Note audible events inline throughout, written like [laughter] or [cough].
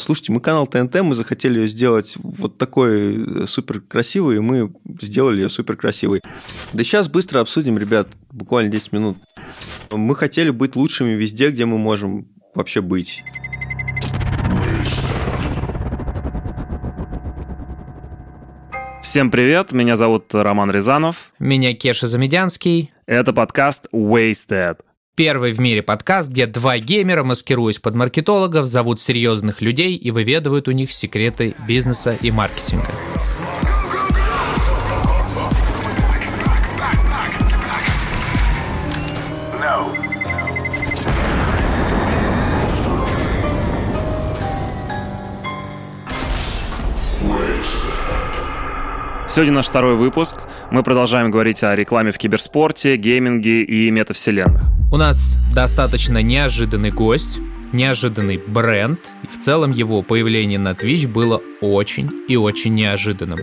Слушайте, мы канал ТНТ, мы захотели ее сделать вот такой э, супер красивой, и мы сделали ее супер красивой. Да сейчас быстро обсудим, ребят, буквально 10 минут. Мы хотели быть лучшими везде, где мы можем вообще быть. Всем привет, меня зовут Роман Рязанов. Меня Кеша Замедянский. Это подкаст Wasted. Первый в мире подкаст, где два геймера, маскируясь под маркетологов, зовут серьезных людей и выведывают у них секреты бизнеса и маркетинга. Сегодня наш второй выпуск. Мы продолжаем говорить о рекламе в киберспорте, гейминге и метавселенных. У нас достаточно неожиданный гость, неожиданный бренд. В целом его появление на Twitch было очень и очень неожиданным.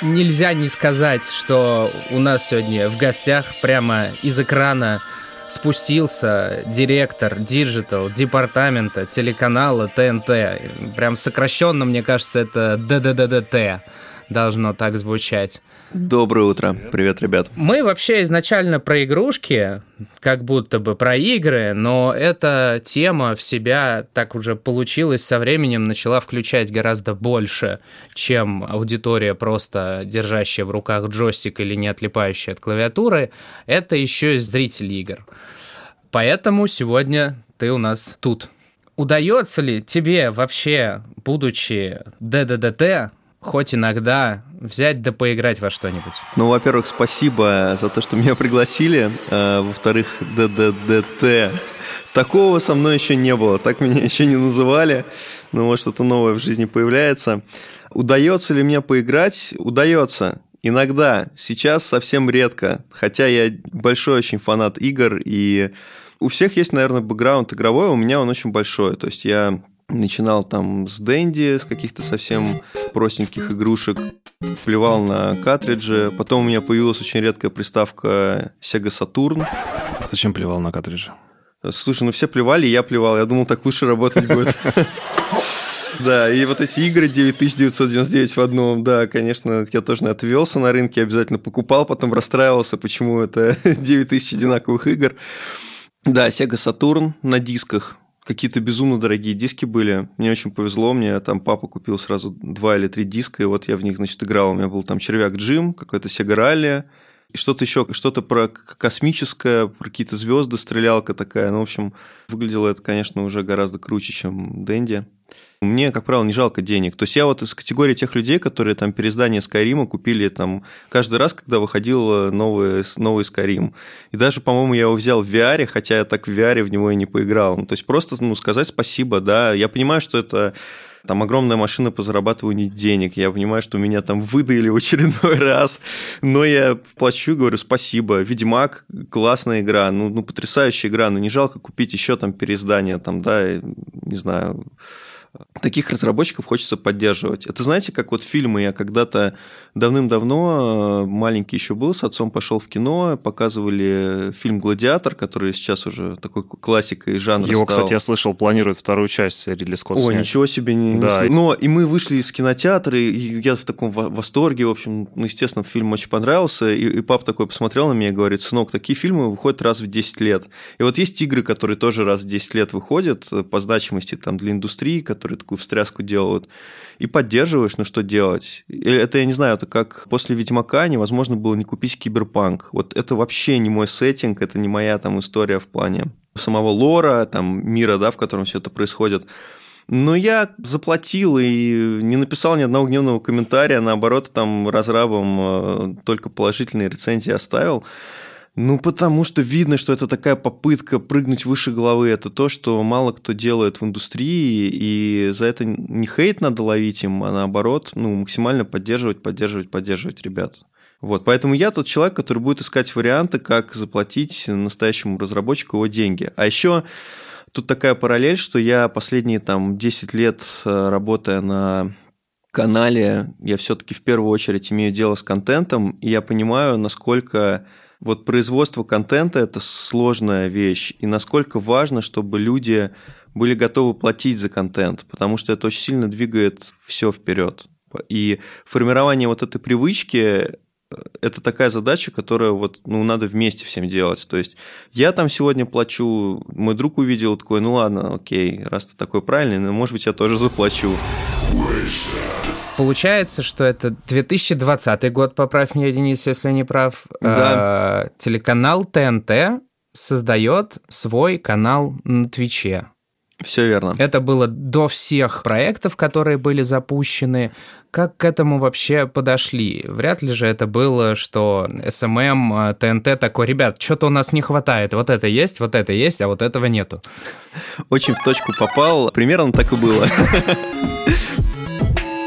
Нельзя не сказать, что у нас сегодня в гостях прямо из экрана спустился директор digital департамента телеканала ТНТ. Прям сокращенно, мне кажется, это ДДДДТ должно так звучать. Доброе утро. Привет, ребят. Мы вообще изначально про игрушки, как будто бы про игры, но эта тема в себя так уже получилась со временем, начала включать гораздо больше, чем аудитория, просто держащая в руках джойстик или не отлипающая от клавиатуры. Это еще и зрители игр. Поэтому сегодня ты у нас тут. Удается ли тебе вообще, будучи ДДДТ, хоть иногда взять да поиграть во что-нибудь? Ну, во-первых, спасибо за то, что меня пригласили. А, во-вторых, ДДДТ. Такого со мной еще не было, так меня [laughs] еще не называли. Но вот что-то новое в жизни появляется. Удается ли мне поиграть? Удается. Иногда, сейчас совсем редко. Хотя я большой очень фанат игр, и у всех есть, наверное, бэкграунд игровой, а у меня он очень большой. То есть я Начинал там с Дэнди, с каких-то совсем простеньких игрушек, плевал на картриджи. Потом у меня появилась очень редкая приставка Sega Saturn. Зачем плевал на картриджи? Слушай, ну все плевали, я плевал. Я думал, так лучше работать будет. [laughs] Да, и вот эти игры 9999 в одном, да, конечно, я тоже отвелся на рынке, обязательно покупал, потом расстраивался, почему это [laughs] 9000 одинаковых игр. Да, Sega Saturn на дисках, какие-то безумно дорогие диски были. Мне очень повезло, мне там папа купил сразу два или три диска, и вот я в них, значит, играл. У меня был там червяк Джим, какой-то Sega Rally, и что-то еще, что-то про космическое, про какие-то звезды, стрелялка такая. Ну, в общем, выглядело это, конечно, уже гораздо круче, чем Дэнди. Мне, как правило, не жалко денег. То есть я вот из категории тех людей, которые там переиздание Скайрима купили там каждый раз, когда выходил новый, новый Skyrim. И даже, по-моему, я его взял в VR, хотя я так в VR в него и не поиграл. Ну, то есть просто ну, сказать спасибо, да. Я понимаю, что это там огромная машина по зарабатыванию денег, я понимаю, что меня там выдаили в очередной [laughs] раз, но я плачу говорю спасибо. Ведьмак – классная игра, ну, ну потрясающая игра, но не жалко купить еще там переиздание, там, да, не знаю, таких разработчиков хочется поддерживать. Это знаете, как вот фильмы, я когда-то давным-давно, э, маленький еще был, с отцом пошел в кино, показывали фильм «Гладиатор», который сейчас уже такой классикой жанра Его, стал. кстати, я слышал, планируют вторую часть Ридли Скотт О, снять. ничего себе. Не, Да. не... Но и мы вышли из кинотеатра, и я в таком во- восторге, в общем, ну, естественно, фильм очень понравился, и, и папа такой посмотрел на меня и говорит, сынок, такие фильмы выходят раз в 10 лет. И вот есть игры, которые тоже раз в 10 лет выходят э, по значимости там для индустрии, которые такую встряску делают, и поддерживаешь, ну что делать? Это, я не знаю, это как после Ведьмака невозможно было не купить Киберпанк. Вот это вообще не мой сеттинг, это не моя там история в плане самого лора, там мира, да, в котором все это происходит. Но я заплатил и не написал ни одного гневного комментария, наоборот, там разрабам э, только положительные рецензии оставил. Ну, потому что видно, что это такая попытка прыгнуть выше головы. Это то, что мало кто делает в индустрии, и за это не хейт надо ловить им, а наоборот, ну, максимально поддерживать, поддерживать, поддерживать ребят. Вот, поэтому я тот человек, который будет искать варианты, как заплатить настоящему разработчику его деньги. А еще тут такая параллель, что я последние там 10 лет э, работая на канале, я все-таки в первую очередь имею дело с контентом, и я понимаю, насколько вот производство контента – это сложная вещь, и насколько важно, чтобы люди были готовы платить за контент, потому что это очень сильно двигает все вперед. И формирование вот этой привычки это такая задача, которую вот, ну, надо вместе всем делать. То есть я там сегодня плачу, мой друг увидел такой, ну ладно, окей, раз ты такой правильный, ну, может быть, я тоже заплачу. Получается, что это 2020 год, поправь меня, Денис, если не прав. Да. Э, телеканал ТНТ создает свой канал на Твиче. Все верно. Это было до всех проектов, которые были запущены. Как к этому вообще подошли? Вряд ли же это было, что SMM, ТНТ такой, ребят, что-то у нас не хватает. Вот это есть, вот это есть, а вот этого нету. Очень в точку попал. Примерно так и было. [laughs]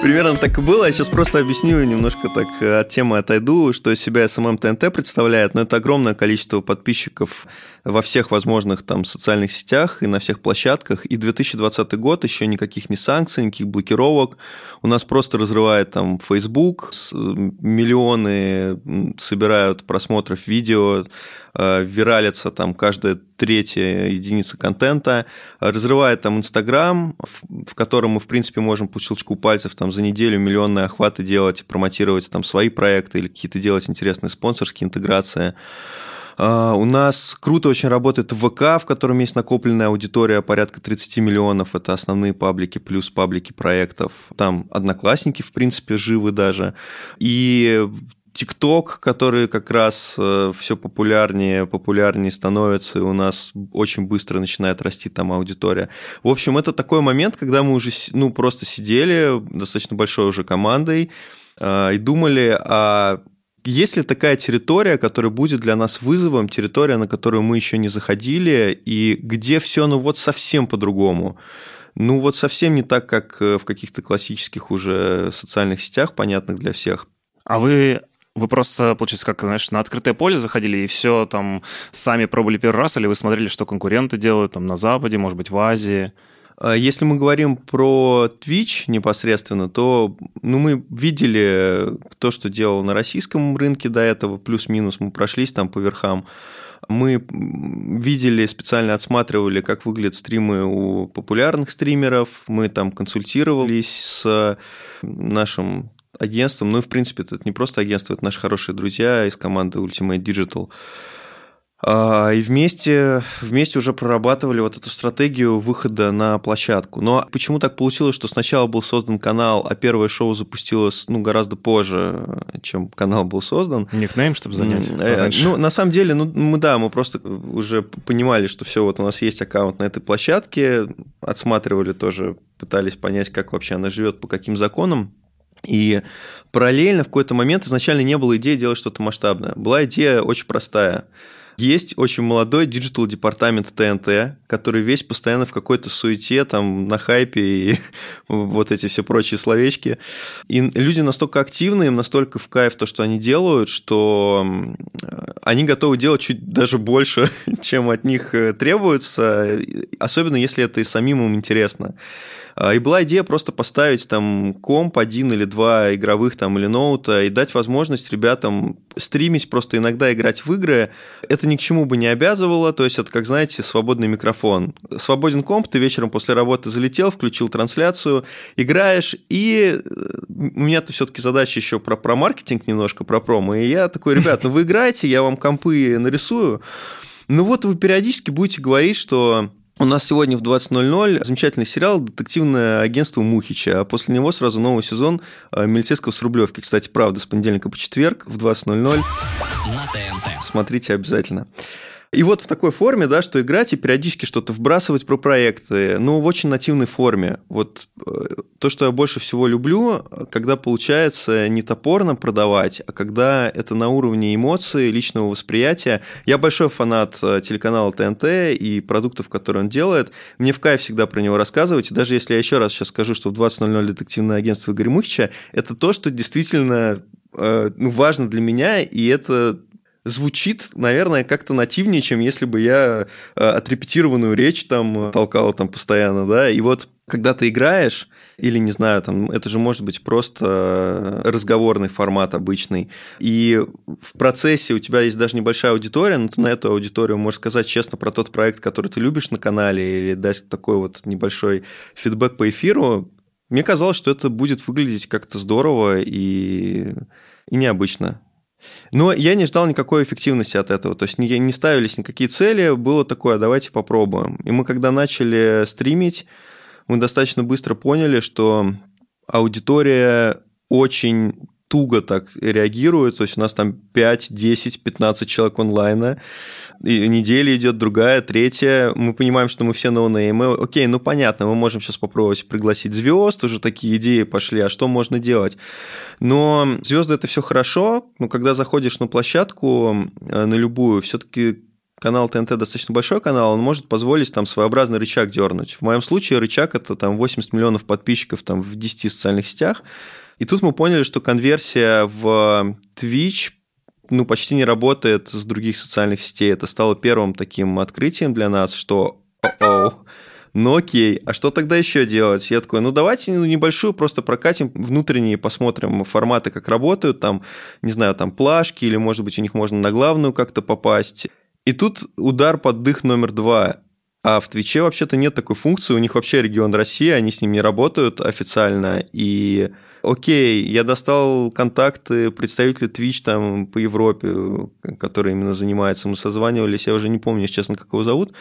Примерно так и было. Я сейчас просто объясню немножко так э, от темы отойду, что из себя SMM ТНТ представляет. Но это огромное количество подписчиков во всех возможных там социальных сетях и на всех площадках. И 2020 год еще никаких не санкций, никаких блокировок. У нас просто разрывает там Facebook, миллионы собирают просмотров видео, э, виралится там каждая третья единица контента, разрывает там Инстаграм, в котором мы, в принципе, можем по щелчку пальцев там за неделю миллионные охваты делать, промотировать там свои проекты или какие-то делать интересные спонсорские интеграции. А, у нас круто очень работает ВК, в котором есть накопленная аудитория порядка 30 миллионов. Это основные паблики плюс паблики проектов. Там одноклассники, в принципе, живы даже. И ТикТок, который как раз э, все популярнее, популярнее становится, и у нас очень быстро начинает расти там аудитория. В общем, это такой момент, когда мы уже ну, просто сидели достаточно большой уже командой э, и думали, а есть ли такая территория, которая будет для нас вызовом, территория, на которую мы еще не заходили, и где все, ну вот совсем по-другому? Ну вот совсем не так, как э, в каких-то классических уже социальных сетях, понятных для всех. А вы вы просто, получается, как, знаешь, на открытое поле заходили и все там сами пробовали первый раз, или вы смотрели, что конкуренты делают там на Западе, может быть, в Азии? А если мы говорим про Twitch непосредственно, то ну, мы видели то, что делал на российском рынке до этого, плюс-минус, мы прошлись там по верхам. Мы видели, специально отсматривали, как выглядят стримы у популярных стримеров, мы там консультировались с нашим агентством, ну и в принципе это не просто агентство, это наши хорошие друзья из команды Ultimate Digital. А, и вместе, вместе уже прорабатывали вот эту стратегию выхода на площадку. Но почему так получилось, что сначала был создан канал, а первое шоу запустилось ну, гораздо позже, чем канал был создан? Никнейм, чтобы занять. Э, ну, на самом деле, ну, мы, да, мы просто уже понимали, что все, вот у нас есть аккаунт на этой площадке, отсматривали тоже, пытались понять, как вообще она живет, по каким законам. И параллельно в какой-то момент изначально не было идеи делать что-то масштабное. Была идея очень простая – есть очень молодой digital департамент ТНТ, который весь постоянно в какой-то суете, там, на хайпе и [laughs] вот эти все прочие словечки. И люди настолько активны, им настолько в кайф то, что они делают, что они готовы делать чуть даже больше, [laughs] чем от них э, требуется, особенно если это и самим им интересно. А, и была идея просто поставить там комп один или два игровых там или ноута и дать возможность ребятам стримить, просто иногда играть в игры. Это ни к чему бы не обязывало, то есть это, как знаете, свободный микрофон. Свободен комп, ты вечером после работы залетел, включил трансляцию, играешь, и э, у меня-то все-таки задача еще про, про маркетинг немножко, про промо, и я такой, ребят, ну вы играете, я вам компы нарисую, ну вот вы периодически будете говорить, что у нас сегодня в 20.00 замечательный сериал «Детективное агентство Мухича», а после него сразу новый сезон э, «Милицейского с Рублевки». Кстати, правда, с понедельника по четверг в 20.00. На ТНТ. Смотрите обязательно. И вот в такой форме, да, что играть и периодически что-то вбрасывать про проекты, ну, в очень нативной форме. Вот э, то, что я больше всего люблю, когда получается не топорно продавать, а когда это на уровне эмоций, личного восприятия. Я большой фанат э, телеканала ТНТ и продуктов, которые он делает. Мне в кайф всегда про него рассказывать. И даже если я еще раз сейчас скажу, что в 20.00 детективное агентство Игоря Мухича, это то, что действительно э, ну, важно для меня, и это звучит, наверное, как-то нативнее, чем если бы я э, отрепетированную речь там толкал там постоянно, да, и вот когда ты играешь, или, не знаю, там, это же может быть просто разговорный формат обычный, и в процессе у тебя есть даже небольшая аудитория, но ты на эту аудиторию можешь сказать честно про тот проект, который ты любишь на канале, или дать такой вот небольшой фидбэк по эфиру, мне казалось, что это будет выглядеть как-то здорово и, и необычно. Но я не ждал никакой эффективности от этого. То есть не, не ставились никакие цели, было такое, давайте попробуем. И мы когда начали стримить, мы достаточно быстро поняли, что аудитория очень туго так реагирует, то есть у нас там 5, 10, 15 человек онлайна, и неделя идет другая, третья, мы понимаем, что мы все ноунеймы, окей, ну понятно, мы можем сейчас попробовать пригласить звезд, уже такие идеи пошли, а что можно делать? Но звезды это все хорошо, но когда заходишь на площадку, э, на любую, все-таки канал ТНТ достаточно большой канал, он может позволить там своеобразный рычаг дернуть. В моем случае рычаг это там 80 миллионов подписчиков там в 10 социальных сетях, и тут мы поняли, что конверсия в Twitch ну, почти не работает с других социальных сетей. Это стало первым таким открытием для нас, что о ну окей, а что тогда еще делать? Я такой, ну давайте ну, небольшую просто прокатим внутренние, посмотрим форматы, как работают, там, не знаю, там плашки, или, может быть, у них можно на главную как-то попасть. И тут удар под дых номер два. А в Твиче вообще-то нет такой функции, у них вообще регион России, они с ним не работают официально, и окей, я достал контакты представителей Twitch там по Европе, который именно занимается, мы созванивались, я уже не помню, честно, как его зовут,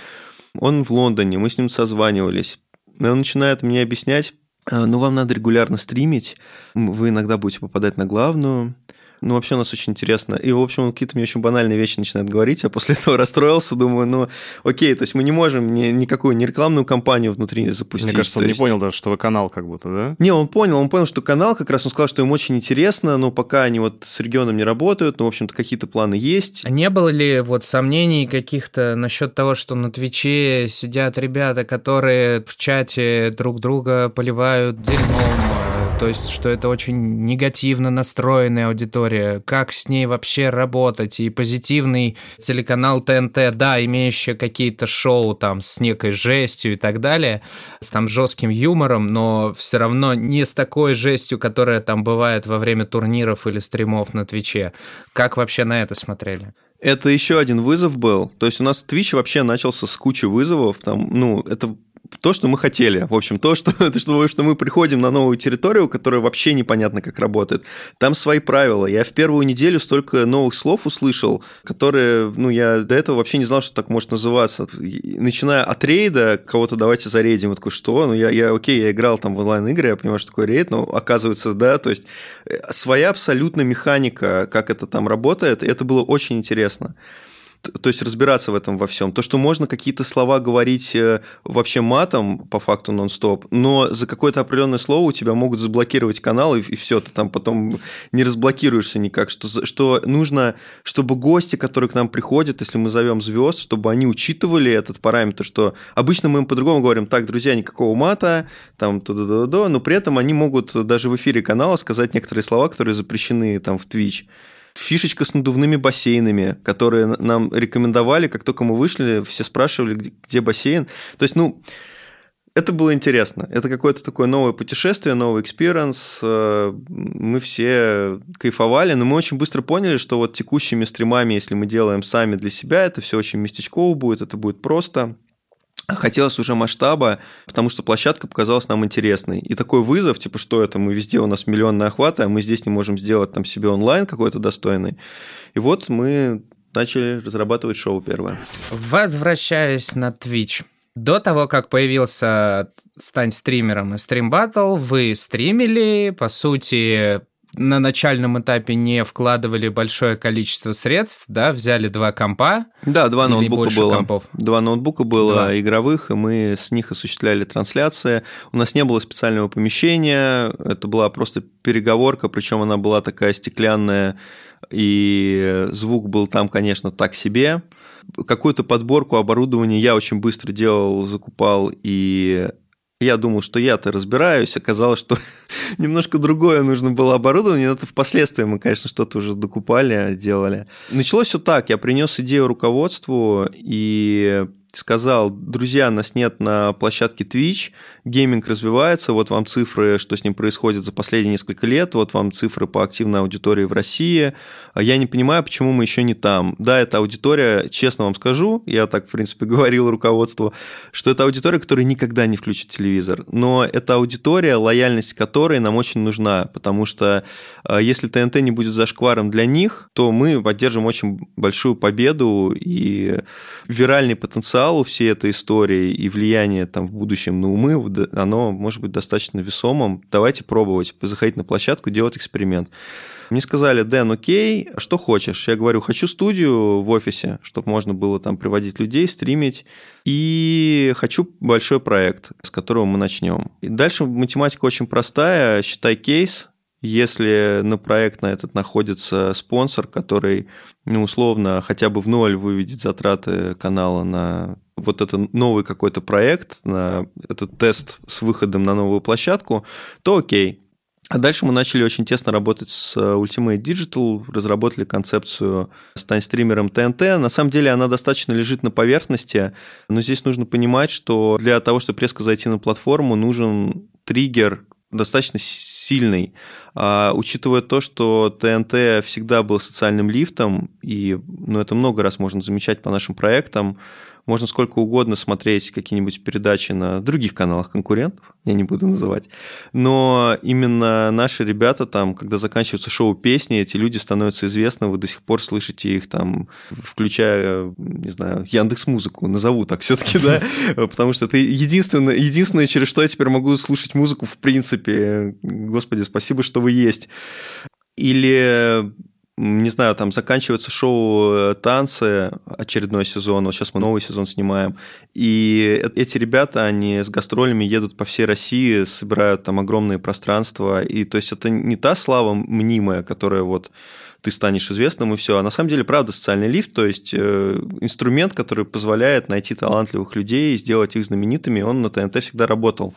он в Лондоне, мы с ним созванивались. И он начинает мне объяснять, «А, ну, вам надо регулярно стримить, вы иногда будете попадать на главную, ну, вообще у нас очень интересно. И, в общем, он какие-то мне очень банальные вещи начинает говорить, а после этого [laughs] расстроился, думаю, ну, окей, то есть мы не можем ни, никакую не рекламную кампанию внутри запустить. Мне кажется, он есть... не понял даже, что вы канал как будто, да? Не, он понял, он понял, что канал, как раз он сказал, что им очень интересно, но пока они вот с регионом не работают, но, в общем-то, какие-то планы есть. А не было ли вот сомнений каких-то насчет того, что на Твиче сидят ребята, которые в чате друг друга поливают дерьмом, то есть, что это очень негативно настроенная аудитория, как с ней вообще работать, и позитивный телеканал ТНТ, да, имеющий какие-то шоу там с некой жестью и так далее, с там жестким юмором, но все равно не с такой жестью, которая там бывает во время турниров или стримов на Твиче. Как вообще на это смотрели? Это еще один вызов был. То есть у нас Twitch вообще начался с кучи вызовов. Там, ну, это то, что мы хотели. В общем, то, что, [laughs] то, что, мы приходим на новую территорию, которая вообще непонятно, как работает. Там свои правила. Я в первую неделю столько новых слов услышал, которые, ну, я до этого вообще не знал, что так может называться. Начиная от рейда, кого-то давайте зарейдим. Я такой, что? Ну, я, я окей, я играл там в онлайн-игры, я понимаю, что такое рейд, но оказывается, да, то есть э, своя абсолютно механика, как это там работает, и это было очень интересно то есть разбираться в этом во всем. То, что можно какие-то слова говорить э, вообще матом, по факту нон-стоп, но за какое-то определенное слово у тебя могут заблокировать канал, и, и все, ты там потом не разблокируешься никак. Что, что нужно, чтобы гости, которые к нам приходят, если мы зовем звезд, чтобы они учитывали этот параметр, что обычно мы им по-другому говорим, так, друзья, никакого мата, там, то -до -до -до, но при этом они могут даже в эфире канала сказать некоторые слова, которые запрещены там в Twitch фишечка с надувными бассейнами, которые нам рекомендовали, как только мы вышли, все спрашивали, где, где бассейн. То есть, ну, это было интересно. Это какое-то такое новое путешествие, новый experience. Э, мы все кайфовали, но мы очень быстро поняли, что вот текущими стримами, если мы делаем сами для себя, это все очень местечково будет, это будет просто. Хотелось уже масштаба, потому что площадка показалась нам интересной. И такой вызов, типа, что это, мы везде у нас миллионные охваты, а мы здесь не можем сделать там себе онлайн какой-то достойный. И вот мы начали разрабатывать шоу первое. Возвращаясь на Twitch. До того, как появился «Стань стримером» и «Стрим Battle, вы стримили, по сути, на начальном этапе не вкладывали большое количество средств, да, взяли два компа. Да, два ноутбука было. Компов. Два ноутбука было два. игровых, и мы с них осуществляли трансляции. У нас не было специального помещения, это была просто переговорка, причем она была такая стеклянная, и звук был там, конечно, так себе. Какую-то подборку оборудования я очень быстро делал, закупал и Я думал, что я-то разбираюсь, оказалось, что [laughs] немножко другое нужно было оборудование, но это впоследствии мы, конечно, что-то уже докупали, делали. Началось все так, я принес идею руководству, и сказал, друзья, нас нет на площадке Twitch, гейминг развивается, вот вам цифры, что с ним происходит за последние несколько лет, вот вам цифры по активной аудитории в России. А я не понимаю, почему мы еще не там. Да, это аудитория, честно вам скажу, я так, в принципе, [laughs] говорил руководству, что это аудитория, которая никогда не включит телевизор. Но это аудитория, лояльность которой нам очень нужна, потому что а, если ТНТ не будет зашкваром для них, то мы поддержим очень большую победу и виральный потенциал у всей этой истории и влияние там в будущем на умы оно может быть достаточно весомым. Давайте пробовать, заходить на площадку, делать эксперимент. Мне сказали, Дэн, окей, что хочешь? Я говорю, хочу студию в офисе, чтобы можно было там приводить людей, стримить. И хочу большой проект, с которого мы начнем. И дальше математика очень простая. Считай кейс, если на проект на этот находится спонсор, который, ну, условно, хотя бы в ноль выведет затраты канала на вот это новый какой-то проект, на этот тест с выходом на новую площадку, то окей. А дальше мы начали очень тесно работать с Ultimate Digital, разработали концепцию «Стань стримером ТНТ». На самом деле она достаточно лежит на поверхности, но здесь нужно понимать, что для того, чтобы резко зайти на платформу, нужен триггер достаточно сильный. А, учитывая то, что ТНТ всегда был социальным лифтом, и ну, это много раз можно замечать по нашим проектам, можно сколько угодно смотреть какие-нибудь передачи на других каналах конкурентов, я не буду называть. Но именно наши ребята там, когда заканчивается шоу песни, эти люди становятся известны, вы до сих пор слышите их там, включая, не знаю, Яндекс Музыку, назову так все-таки, да, [laughs] потому что это единственное, единственное, через что я теперь могу слушать музыку в принципе. Господи, спасибо, что вы есть. Или не знаю, там заканчивается шоу э, «Танцы», очередной сезон, вот сейчас мы новый сезон снимаем, и эти ребята, они с гастролями едут по всей России, собирают там огромные пространства, и то есть это не та слава мнимая, которая вот ты станешь известным и все. А на самом деле, правда, социальный лифт, то есть э, инструмент, который позволяет найти талантливых людей и сделать их знаменитыми, он на ТНТ всегда работал.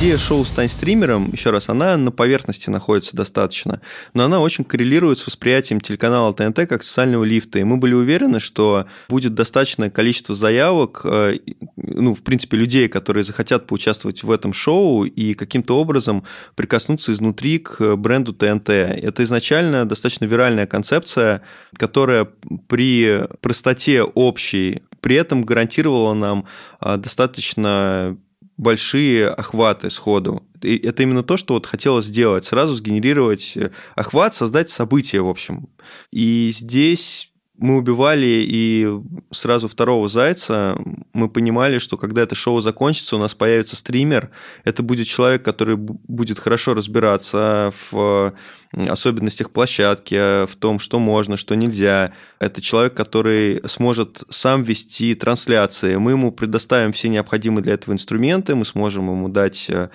Идея шоу «Стань стримером», еще раз, она на поверхности находится достаточно, но она очень коррелирует с восприятием телеканала ТНТ как социального лифта, и мы были уверены, что будет достаточное количество заявок, э, ну, в принципе, людей, которые захотят поучаствовать в этом шоу и каким-то образом прикоснуться изнутри к бренду ТНТ. Это изначально достаточно виральная концепция, которая при простоте общей при этом гарантировала нам э, достаточно большие охваты сходу. И это именно то, что вот хотелось сделать, сразу сгенерировать э, охват, создать событие, в общем. И здесь мы убивали и сразу второго зайца. Мы понимали, что когда это шоу закончится, у нас появится стример. Это будет человек, который будет хорошо разбираться в особенностях площадки, в том, что можно, что нельзя. Это человек, который сможет сам вести трансляции. Мы ему предоставим все необходимые для этого инструменты, мы сможем ему дать э,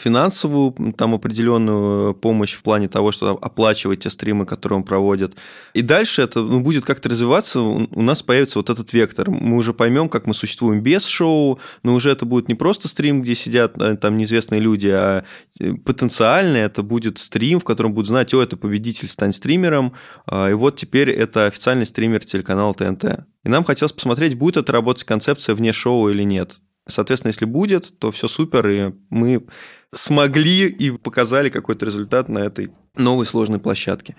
финансовую там определенную помощь в плане того, что оплачивать те стримы, которые он проводит. И дальше это ну, будет как-то развиваться, у нас появится вот этот вектор. Мы уже поймем, как мы существуем без шоу, но уже это будет не просто стрим, где сидят э, там неизвестные люди, а э, потенциально это будет стрим, в котором будут знать, о, это победитель, стань стримером, а, и вот теперь это официальный стример телеканала ТНТ. И нам хотелось посмотреть, будет это работать концепция вне шоу или нет. Соответственно, если будет, то все супер, и мы смогли и показали какой-то результат на этой новой сложной площадке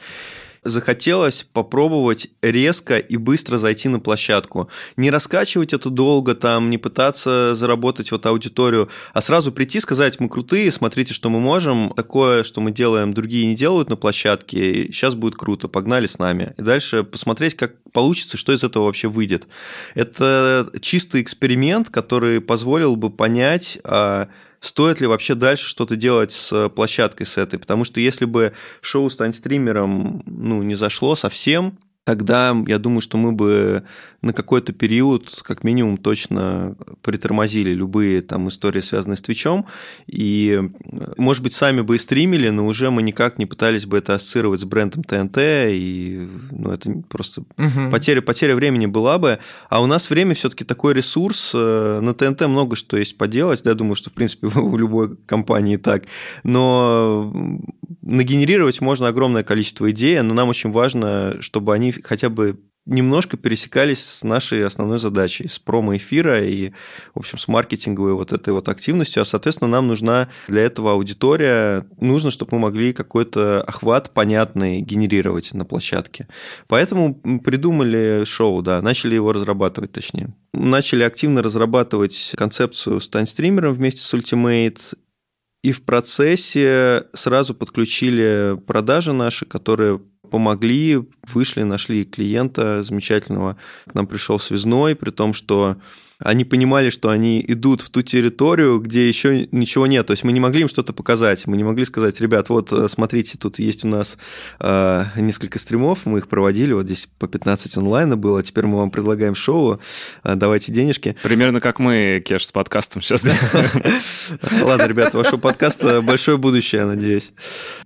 захотелось попробовать резко и быстро зайти на площадку. Не раскачивать это долго, там, не пытаться заработать вот аудиторию, а сразу прийти, сказать, мы крутые, смотрите, что мы можем, такое, что мы делаем, другие не делают на площадке, и сейчас будет круто, погнали с нами. И дальше посмотреть, как получится, что из этого вообще выйдет. Это чистый эксперимент, который позволил бы понять, а стоит ли вообще дальше что-то делать с площадкой с этой, потому что если бы шоу «Стань стримером» ну, не зашло совсем, тогда я думаю, что мы бы на какой-то период, как минимум, точно притормозили любые там истории, связанные с Твичом, и, может быть, сами бы и стримили, но уже мы никак не пытались бы это ассоциировать с брендом ТНТ, и ну, это просто угу. потеря, потеря времени была бы. А у нас время все-таки такой ресурс, э, на ТНТ много что есть поделать, да, я думаю, что, в принципе, [laughs] у любой компании так, но нагенерировать можно огромное количество идей, но нам очень важно, чтобы они хотя бы немножко пересекались с нашей основной задачей, с промо-эфира и, в общем, с маркетинговой вот этой вот активностью. А, соответственно, нам нужна для этого аудитория, нужно, чтобы мы могли какой-то охват понятный генерировать на площадке. Поэтому придумали шоу, да, начали его разрабатывать, точнее. Начали активно разрабатывать концепцию «Стань стримером» вместе с Ultimate, и в процессе сразу подключили продажи наши, которые помогли, вышли, нашли клиента замечательного. К нам пришел связной, при том, что они понимали, что они идут в ту территорию, где еще ничего нет. То есть мы не могли им что-то показать. Мы не могли сказать, ребят, вот э, смотрите, тут есть у нас э, несколько стримов, мы их проводили, вот здесь по 15 онлайна было, теперь мы вам предлагаем шоу, э, давайте денежки. Примерно как мы, Кеш, с подкастом сейчас. [laughs] Ладно, ребята, вашего подкаста большое будущее, надеюсь.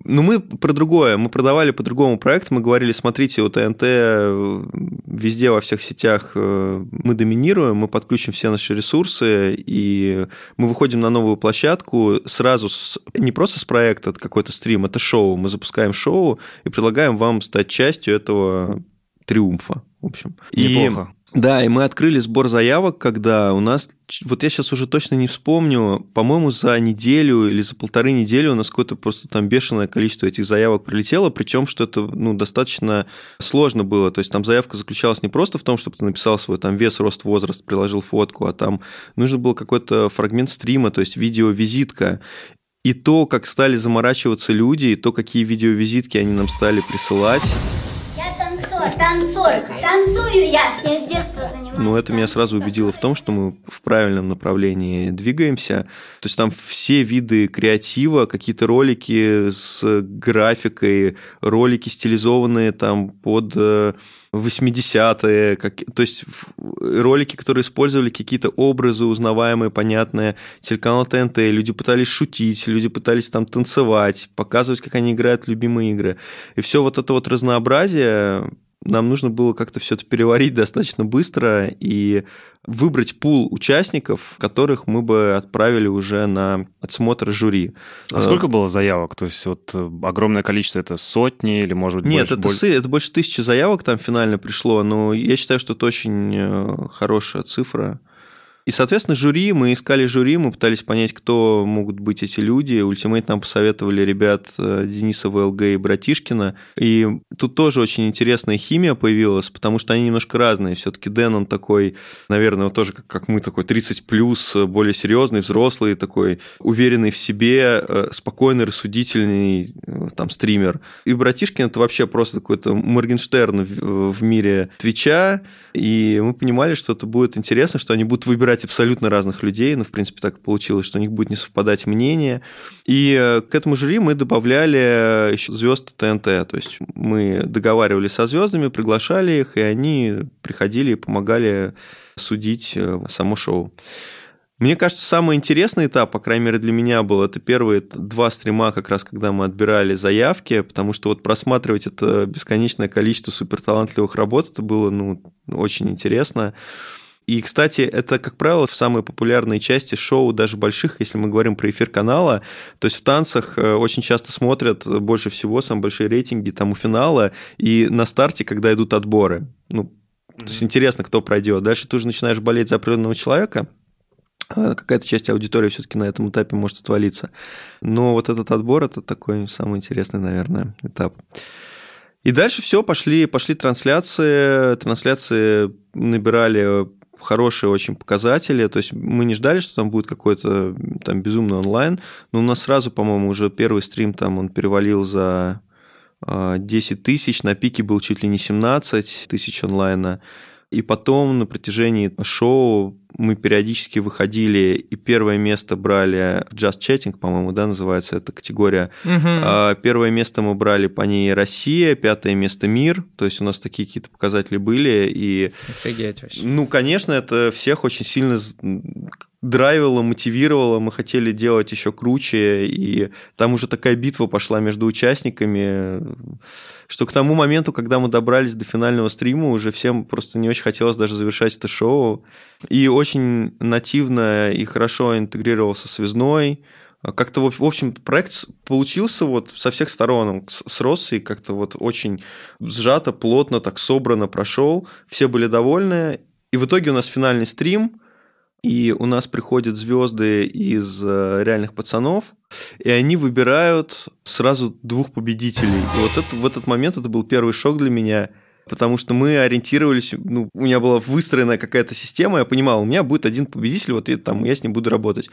Но мы про другое, мы продавали по другому проекту, мы говорили, смотрите, у ТНТ э, везде во всех сетях э, мы доминируем, мы подключим ищем все наши ресурсы, и мы выходим на новую площадку сразу с, не просто с проекта какой-то стрим, это шоу. Мы запускаем шоу и предлагаем вам стать частью этого триумфа, в общем. Неплохо. Да, и мы открыли сбор заявок, когда у нас, вот я сейчас уже точно не вспомню, по-моему, за неделю или за полторы недели у нас какое-то просто там бешеное количество этих заявок прилетело, причем что это ну, достаточно сложно было. То есть там заявка заключалась не просто в том, чтобы ты написал свой там вес, рост, возраст, приложил фотку, а там нужно был какой-то фрагмент стрима, то есть видео-визитка. И то, как стали заморачиваться люди, и то, какие видеовизитки они нам стали присылать танцую. Танцую я. Я с детства занимаюсь. Ну, это меня сразу убедило в том, что мы в правильном направлении двигаемся. То есть там все виды креатива, какие-то ролики с графикой, ролики стилизованные там под 80-е, э, как, то есть ролики, которые использовали какие-то образы узнаваемые, понятные, телеканал ТНТ, люди пытались шутить, люди пытались там танцевать, показывать, как они играют в любимые игры. И все вот это вот разнообразие нам нужно было как-то все это переварить достаточно быстро и выбрать пул участников, которых мы бы отправили уже на отсмотр жюри. А сколько было заявок? То есть вот э, огромное количество, это сотни или может быть Нет, больше? это, больше... это больше тысячи заявок там финально пришло, но я считаю, что это очень э, хорошая цифра. И, соответственно, жюри, мы искали жюри, мы пытались понять, кто могут быть эти люди. Ultimate нам посоветовали ребят э, Дениса ВЛГ и Братишкина. И тут тоже очень интересная химия появилась, потому что они немножко разные. Все-таки Дэн, он такой, наверное, вот тоже как мы, такой 30 плюс, более серьезный, взрослый, такой уверенный в себе, э, спокойный, рассудительный э, там стример. И Братишкин это вообще просто какой-то Моргенштерн в мире Твича. И мы понимали, что это будет интересно, что они будут выбирать абсолютно разных людей. Ну, в принципе, так получилось, что у них будет не совпадать мнение. И э, к этому жюри мы добавляли еще звезд ТНТ. То есть мы договаривались со звездами, приглашали их, и они приходили и помогали судить э, само шоу. Мне кажется, самый интересный этап, по крайней мере для меня был, это первые два стрима, как раз когда мы отбирали заявки, потому что вот просматривать это бесконечное количество суперталантливых работ, это было ну, очень интересно. И, кстати, это, как правило, в самой популярной части шоу, даже больших, если мы говорим про эфир канала, то есть в танцах э, очень часто смотрят больше всего, самые большие рейтинги там у финала, и на старте, когда идут отборы. Ну, то есть интересно, кто пройдет. Дальше ты уже начинаешь болеть за определенного человека, а какая-то часть аудитории все-таки на этом этапе может отвалиться. Но вот этот отбор это такой самый интересный, наверное, этап. И дальше все, пошли, пошли трансляции. Трансляции набирали хорошие очень показатели. То есть мы не ждали, что там будет какой-то там безумный онлайн, но у нас сразу, по-моему, уже первый стрим там он перевалил за 10 а, тысяч, на пике был чуть ли не 17 тысяч онлайна. И потом на протяжении шоу мы периодически выходили, и первое место брали Just Chatting, по-моему, да, называется эта категория. Угу. Первое место мы брали по ней Россия, пятое место мир, то есть у нас такие какие-то показатели были. И, Офигеть вообще. Ну, конечно, это всех очень сильно драйвило, мотивировало, мы хотели делать еще круче, и там уже такая битва пошла между участниками, что к тому моменту, когда мы добрались до финального стрима, уже всем просто не очень хотелось даже завершать это шоу. И очень нативно и хорошо интегрировался связной, как-то, в общем, проект получился вот со всех сторон, он сросся и как-то вот очень сжато, плотно, так собрано прошел, все были довольны, и в итоге у нас финальный стрим – и у нас приходят звезды из э, реальных пацанов, и они выбирают сразу двух победителей. И вот это, в этот момент это был первый шок для меня, потому что мы ориентировались, ну, у меня была выстроена какая-то система, я понимал, у меня будет один победитель, вот я, там, я с ним буду работать.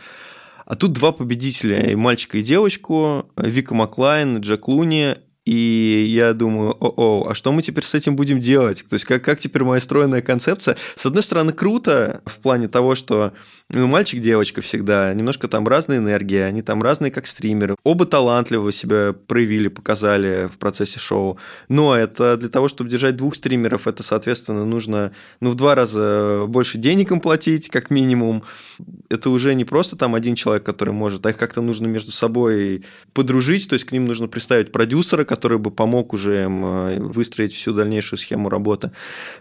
А тут два победителя, и мальчика и девочку, Вика Маклайн, Джек Луни, и я думаю, о-о, а что мы теперь с этим будем делать? То есть как, как теперь моя стройная концепция? С одной стороны, круто в плане того, что ну, мальчик-девочка всегда, немножко там разная энергия, они там разные как стримеры. Оба талантливо себя проявили, показали в процессе шоу. Но это для того, чтобы держать двух стримеров, это, соответственно, нужно ну, в два раза больше денег им платить, как минимум. Это уже не просто там один человек, который может, а их как-то нужно между собой подружить, то есть к ним нужно представить продюсера, который бы помог уже им э, выстроить всю дальнейшую схему работы.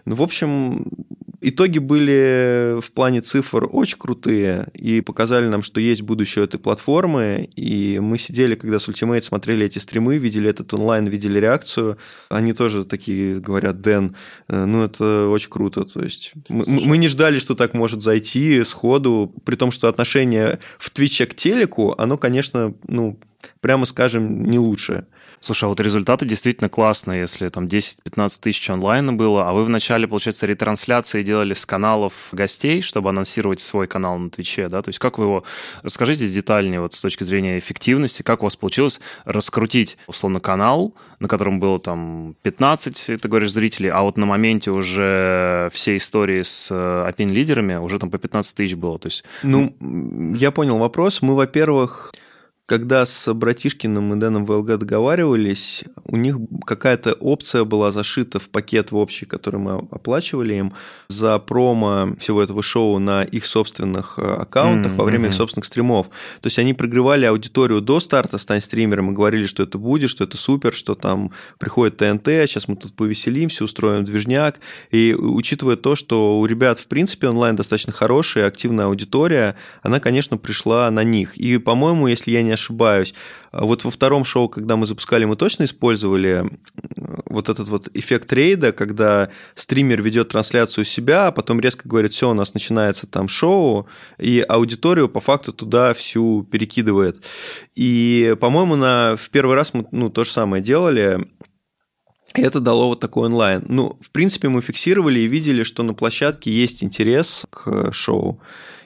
Ну, в общем, итоги были в плане цифр очень крутые и показали нам, что есть будущее этой платформы. И мы сидели, когда с Ultimate смотрели эти стримы, видели этот онлайн, видели реакцию. Они тоже такие говорят, Дэн, э, ну это очень круто. То есть мы, мы не ждали, что так может зайти сходу, при том, что отношение в Твиче к телеку, оно, конечно, ну, прямо скажем, не лучшее. Слушай, а вот результаты действительно классные, если там 10-15 тысяч онлайна было, а вы вначале, получается, ретрансляции делали с каналов гостей, чтобы анонсировать свой канал на Твиче, да? То есть как вы его... Расскажите детальнее вот с точки зрения эффективности, как у вас получилось раскрутить, условно, канал, на котором было там 15, ты говоришь, зрителей, а вот на моменте уже все истории с опин-лидерами уже там по 15 тысяч было, то есть... Ну, я понял вопрос. Мы, во-первых, когда с Братишкиным и Дэном ВЛГ договаривались, у них какая-то опция была зашита в пакет в общий, который мы оплачивали им, за промо всего этого шоу на их собственных э, аккаунтах mm-hmm. во время их собственных стримов. То есть они прогревали аудиторию до старта «Стань стримером» и говорили, что это будет, что это супер, что там приходит ТНТ, сейчас мы тут повеселимся, устроим движняк. И учитывая то, что у ребят, в принципе, онлайн достаточно хорошая, активная аудитория, она, конечно, пришла на них. И, по-моему, если я не ошибаюсь. А вот во втором шоу, когда мы запускали, мы точно использовали вот этот вот эффект рейда, когда стример ведет трансляцию себя, а потом резко говорит, все, у нас начинается там шоу, и аудиторию по факту туда всю перекидывает. И, по-моему, на, в первый раз мы ну, то же самое делали, это дало вот такой онлайн. Ну, в принципе, мы фиксировали и видели, что на площадке есть интерес к шоу,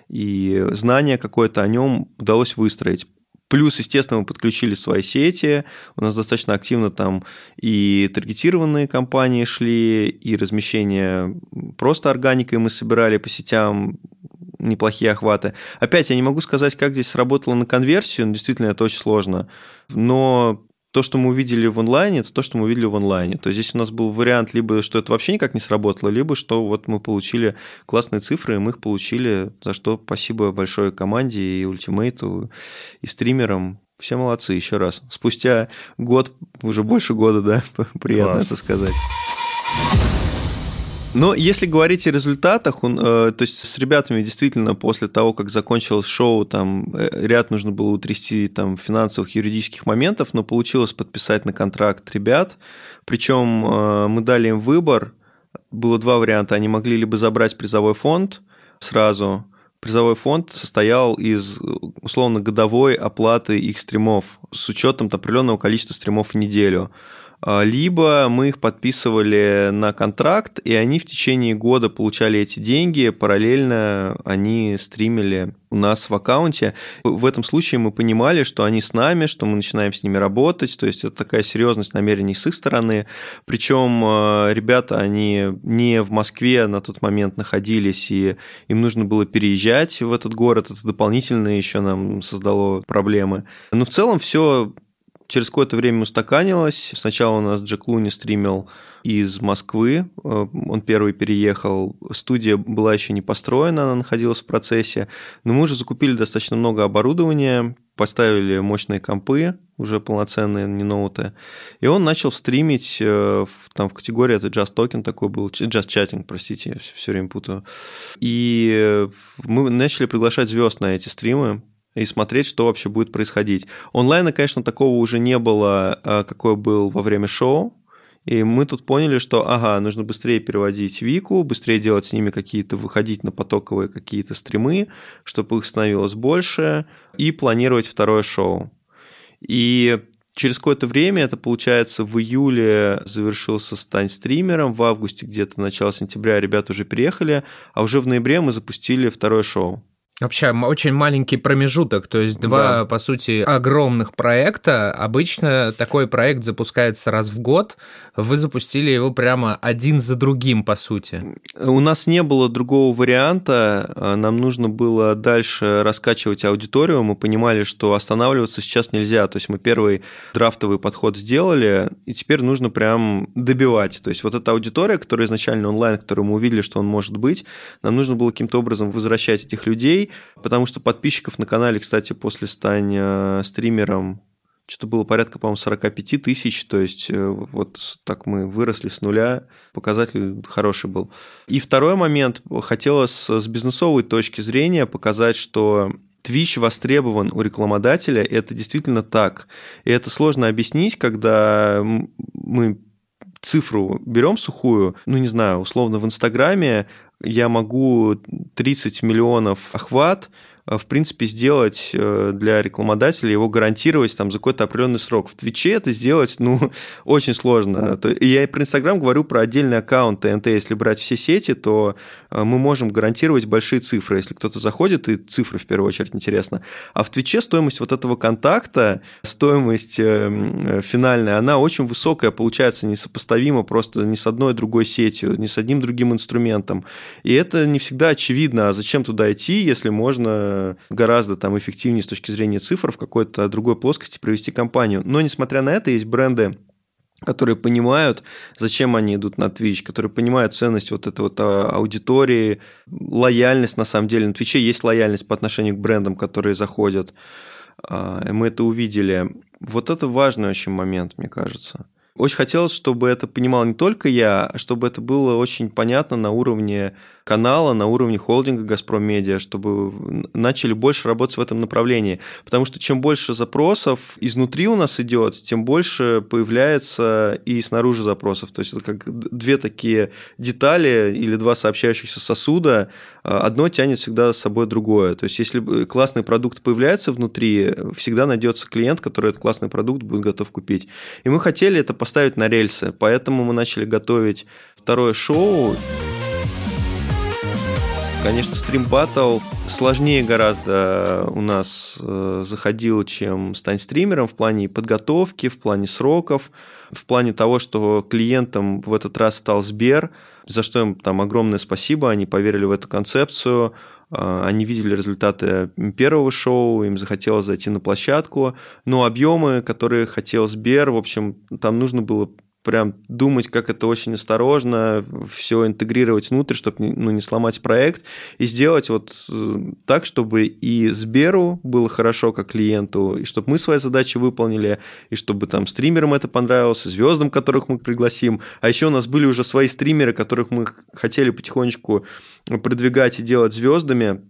и знание какое-то о нем удалось выстроить. Плюс, естественно, мы подключили свои сети, у нас достаточно активно там и таргетированные компании шли, и размещение просто органикой мы собирали по сетям, неплохие охваты. Опять, я не могу сказать, как здесь сработало на конверсию, действительно, это очень сложно. Но то, что мы увидели в онлайне, это то, что мы увидели в онлайне. То есть здесь у нас был вариант либо, что это вообще никак не сработало, либо что вот мы получили классные цифры, и мы их получили, за что спасибо большой команде и ультимейту, и стримерам. Все молодцы, еще раз. Спустя год, уже больше года, да, [laughs] приятно Класс. это сказать. Но если говорить о результатах, он, э, то есть с ребятами действительно после того, как закончилось шоу, там э, ряд нужно было утрясти там финансовых, юридических моментов, но получилось подписать на контракт ребят. Причем э, мы дали им выбор. Было два варианта. Они могли либо забрать призовой фонд сразу, призовой фонд состоял из условно годовой оплаты их стримов с учетом определенного количества стримов в неделю. А, либо мы их подписывали на контракт, и они в течение года получали эти деньги, параллельно они стримили у нас в аккаунте. В этом случае мы понимали, что они с нами, что мы начинаем с ними работать, то есть это такая серьезность намерений с их стороны. Причем а, ребята, они не в Москве на тот момент находились, и им нужно было переезжать в этот город, это дополнительно еще нам создало проблемы. Но в целом все Через какое-то время устаканилось. Сначала у нас Джек Луни стримил из Москвы. Э, он первый переехал. Студия была еще не построена, она находилась в процессе. Но мы уже закупили достаточно много оборудования, поставили мощные компы, уже полноценные, не ноуты. И он начал стримить э, там в категории, это Just Talking такой был, Just Chatting, простите, я все время путаю. И э, мы начали приглашать звезд на эти стримы и смотреть, что вообще будет происходить. Онлайна, конечно, такого уже не было, а, какой был во время шоу. И мы тут поняли, что, ага, нужно быстрее переводить Вику, быстрее делать с ними какие-то, выходить на потоковые какие-то стримы, чтобы их становилось больше, и планировать второе шоу. И через какое-то время, это получается в июле завершился «Стань стримером», в августе где-то, начало сентября ребята уже приехали, а уже в ноябре мы запустили второе шоу. Вообще очень маленький промежуток, то есть два, да. по сути, огромных проекта. Обычно такой проект запускается раз в год. Вы запустили его прямо один за другим, по сути. У нас не было другого варианта. Нам нужно было дальше раскачивать аудиторию. Мы понимали, что останавливаться сейчас нельзя. То есть мы первый драфтовый подход сделали, и теперь нужно прям добивать. То есть вот эта аудитория, которая изначально онлайн, которую мы увидели, что он может быть, нам нужно было каким-то образом возвращать этих людей потому что подписчиков на канале, кстати, после стания стримером что-то было порядка, по-моему, 45 тысяч, то есть э, вот так мы выросли с нуля, показатель хороший был. И второй момент, хотелось с бизнесовой точки зрения показать, что Twitch востребован у рекламодателя, и это действительно так. И это сложно объяснить, когда мы цифру берем сухую, ну, не знаю, условно, в Инстаграме я могу 30 миллионов охват, в принципе, сделать э, для рекламодателя, его гарантировать там за какой-то определенный срок. В Твиче это сделать, ну, [laughs] очень сложно. Я про Инстаграм говорю про отдельный аккаунт ТНТ. Если брать все сети, то э, мы можем гарантировать большие цифры. Если кто-то заходит, и цифры в первую очередь интересно. А в Твиче стоимость вот этого контакта, стоимость финальная, она очень высокая, получается несопоставима просто ни с одной другой сетью, ни с одним другим инструментом. И это не всегда очевидно, а зачем туда идти, если можно гораздо там эффективнее с точки зрения цифр в какой-то другой плоскости провести компанию. Но, несмотря на это, есть бренды, которые понимают, зачем они идут на Twitch, которые понимают ценность вот этой вот а, аудитории, лояльность на самом деле. На Twitch есть лояльность по отношению к брендам, которые заходят. А, мы это увидели. Вот это важный очень момент, мне кажется. Очень хотелось, чтобы это понимал не только я, а чтобы это было очень понятно на уровне канала на уровне холдинга «Газпром Медиа», чтобы начали больше работать в этом направлении. Потому что чем больше запросов изнутри у нас идет, тем больше появляется и снаружи запросов. То есть это как две такие детали или два сообщающихся сосуда. Одно тянет всегда с собой другое. То есть если классный продукт появляется внутри, всегда найдется клиент, который этот классный продукт будет готов купить. И мы хотели это поставить на рельсы, поэтому мы начали готовить второе шоу. Конечно, стрим батл сложнее гораздо у нас э, заходил, чем стать стримером в плане подготовки, в плане сроков, в плане того, что клиентом в этот раз стал Сбер, за что им там огромное спасибо, они поверили в эту концепцию, э, они видели результаты первого шоу, им захотелось зайти на площадку, но объемы, которые хотел Сбер, в общем, там нужно было прям думать, как это очень осторожно, все интегрировать внутрь, чтобы ну, не сломать проект, и сделать вот э, так, чтобы и Сберу было хорошо как клиенту, и чтобы мы свои задачи выполнили, и чтобы там стримерам это понравилось, и звездам, которых мы пригласим. А еще у нас были уже свои стримеры, которых мы хотели потихонечку продвигать и делать звездами,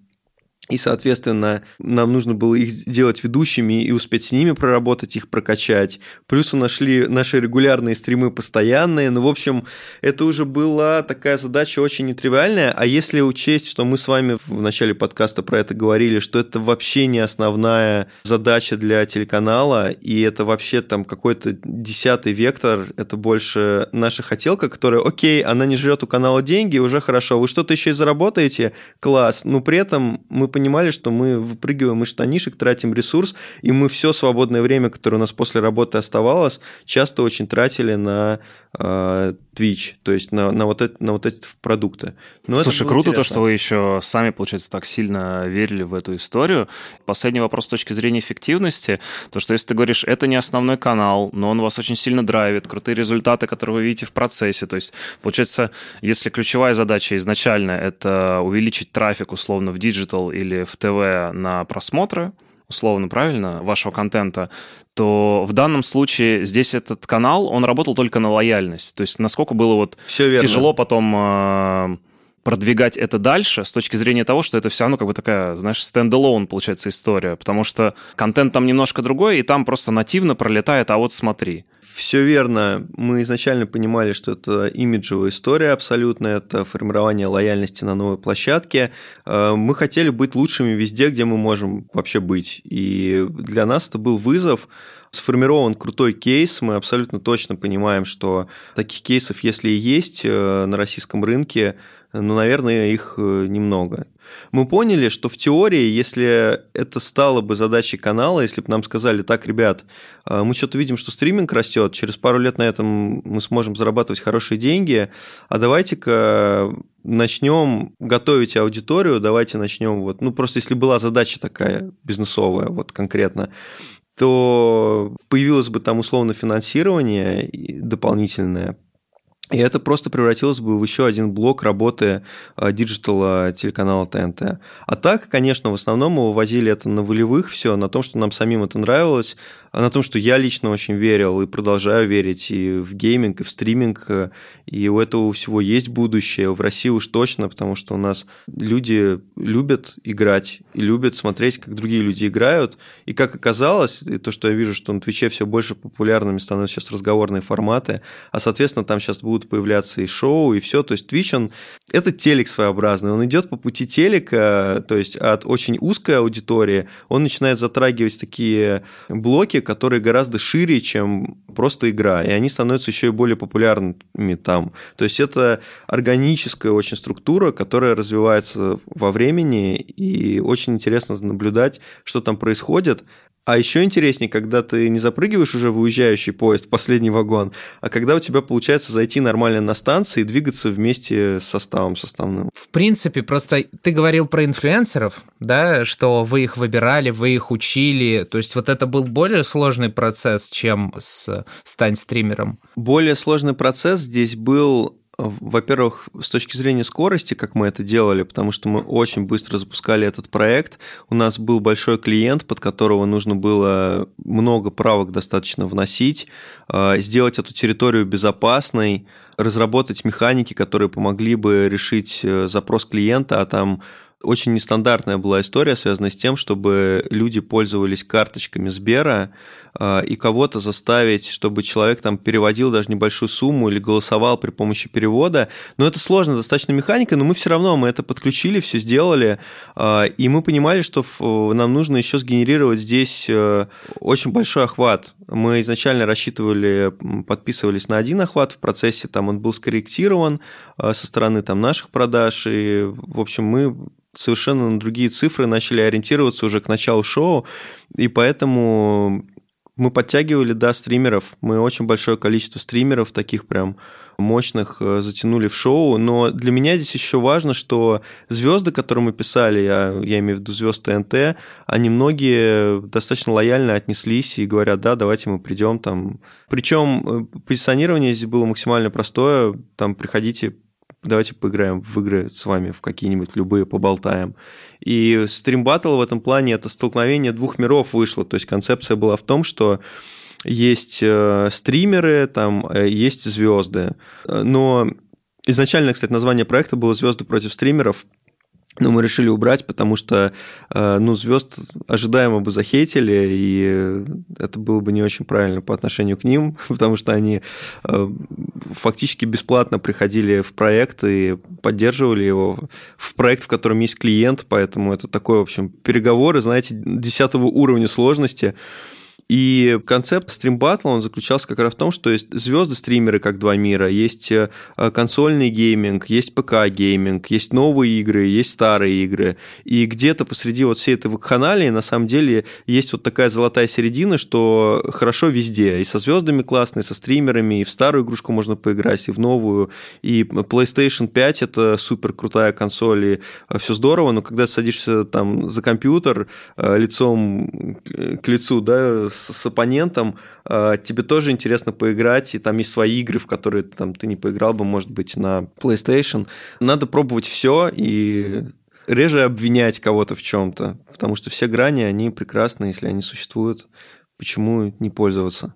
и, соответственно, нам нужно было их сделать ведущими и успеть с ними проработать, их прокачать. Плюс у нас шли наши регулярные стримы постоянные. Ну, в общем, это уже была такая задача очень нетривиальная. А если учесть, что мы с вами в начале подкаста про это говорили, что это вообще не основная задача для телеканала, и это вообще там какой-то десятый вектор, это больше наша хотелка, которая, окей, она не жрет у канала деньги, уже хорошо. Вы что-то еще и заработаете? Класс. Но при этом мы понимали, что мы выпрыгиваем из штанишек, тратим ресурс, и мы все свободное время, которое у нас после работы оставалось, часто очень тратили на э, Twitch, то есть на, на, вот, это, на вот эти продукты. Но Слушай, круто интересно. то, что вы еще сами, получается, так сильно верили в эту историю. Последний вопрос с точки зрения эффективности, то, что если ты говоришь, это не основной канал, но он вас очень сильно драйвит, крутые результаты, которые вы видите в процессе, то есть, получается, если ключевая задача изначально это увеличить трафик условно в digital или или в ТВ на просмотры, условно, правильно, вашего контента, то в данном случае здесь этот канал, он работал только на лояльность. То есть насколько было вот Все тяжело потом э, продвигать это дальше с точки зрения того, что это все равно как бы такая, знаешь, standalone получается история, потому что контент там немножко другой, и там просто нативно пролетает, а вот смотри. Все верно. Мы изначально понимали, что это имиджевая история абсолютно, это формирование лояльности на новой площадке. Э, мы хотели быть лучшими везде, где мы можем вообще быть. И для нас это был вызов, сформирован крутой кейс, мы абсолютно точно понимаем, что таких кейсов, если и есть э, на российском рынке, ну, наверное, их э, немного. Мы поняли, что в теории, если это стало бы задачей канала, если бы нам сказали, так, ребят, э, мы что-то видим, что стриминг растет, через пару лет на этом мы сможем зарабатывать хорошие деньги, а давайте-ка начнем готовить аудиторию, давайте начнем вот, ну просто если была задача такая бизнесовая, вот конкретно, то появилось бы там условно финансирование дополнительное, и это просто превратилось бы в еще один блок работы э, digital а телеканала ТНТ. А так, конечно, в основном мы вывозили это на волевых все, на том, что нам самим это нравилось, на том, что я лично очень верил и продолжаю верить и в гейминг, и в стриминг, и у этого всего есть будущее, в России уж точно, потому что у нас люди любят играть и любят смотреть, как другие люди играют, и как оказалось, и то, что я вижу, что на Twitch е все больше популярными становятся сейчас разговорные форматы, а, соответственно, там сейчас будут появляться и шоу, и все, то есть Twitch, он, это телек своеобразный, он идет по пути телека, то есть от очень узкой аудитории, он начинает затрагивать такие блоки, которые гораздо шире, чем просто игра, и они становятся еще и более популярными там. То есть это органическая очень структура, которая развивается во времени, и очень интересно наблюдать, что там происходит. А еще интереснее, когда ты не запрыгиваешь уже в уезжающий поезд, в последний вагон, а когда у тебя получается зайти нормально на станции и двигаться вместе с составом составным. В принципе, просто ты говорил про инфлюенсеров, да, что вы их выбирали, вы их учили, то есть вот это был более сложный процесс, чем с «Стань стримером». Более сложный процесс здесь был во-первых, с точки зрения скорости, как мы это делали, потому что мы очень быстро запускали этот проект. У нас был большой клиент, под которого нужно было много правок достаточно вносить, э, сделать эту территорию безопасной, разработать механики, которые помогли бы решить э, запрос клиента, а там очень нестандартная была история, связанная с тем, чтобы люди пользовались карточками Сбера и кого-то заставить, чтобы человек там переводил даже небольшую сумму или голосовал при помощи перевода. Но это сложно достаточно механика, но мы все равно мы это подключили, все сделали, э, и мы понимали, что нам нужно еще сгенерировать здесь э, очень большой охват. Мы изначально рассчитывали, подписывались на один охват в процессе, там он был скорректирован со стороны там наших продаж, и, в общем, мы совершенно на другие цифры начали ориентироваться уже к началу шоу, и поэтому мы подтягивали, да, стримеров. Мы очень большое количество стримеров, таких прям мощных, э, затянули в шоу. Но для меня здесь еще важно, что звезды, которые мы писали, я, я имею в виду звезд ТНТ, они многие достаточно лояльно отнеслись и говорят, да, давайте мы придем там. Причем э, позиционирование здесь было максимально простое. Там приходите, давайте поиграем в игры с вами, в какие-нибудь любые, поболтаем. И стрим батл в этом плане это столкновение двух миров вышло. То есть концепция была в том, что есть э, стримеры, там э, есть звезды. Но изначально, кстати, название проекта было «Звезды против стримеров», но мы решили убрать, потому что, э, ну, звезд ожидаемо бы захейтили, и это было бы не очень правильно по отношению к ним, [laughs] потому что они э, фактически бесплатно приходили в проект и поддерживали его в проект, в котором есть клиент, поэтому это такой, в общем, переговоры, знаете, десятого уровня сложности, и концепт стрим батла он заключался как раз в том, что есть звезды-стримеры как два мира, есть э, консольный гейминг, есть ПК-гейминг, есть новые игры, есть старые игры. И где-то посреди вот всей этой вакханалии на самом деле есть вот такая золотая середина, что хорошо везде. И со звездами классно, и со стримерами, и в старую игрушку можно поиграть, и в новую. И PlayStation 5 это супер крутая консоль, и э, все здорово, но когда садишься там за компьютер э, лицом к лицу, да, с, с оппонентом, э, тебе тоже интересно поиграть, и там есть свои игры, в которые там, ты не поиграл бы, может быть, на PlayStation. Надо пробовать все и реже обвинять кого-то в чем-то, потому что все грани, они прекрасны, если они существуют почему не пользоваться.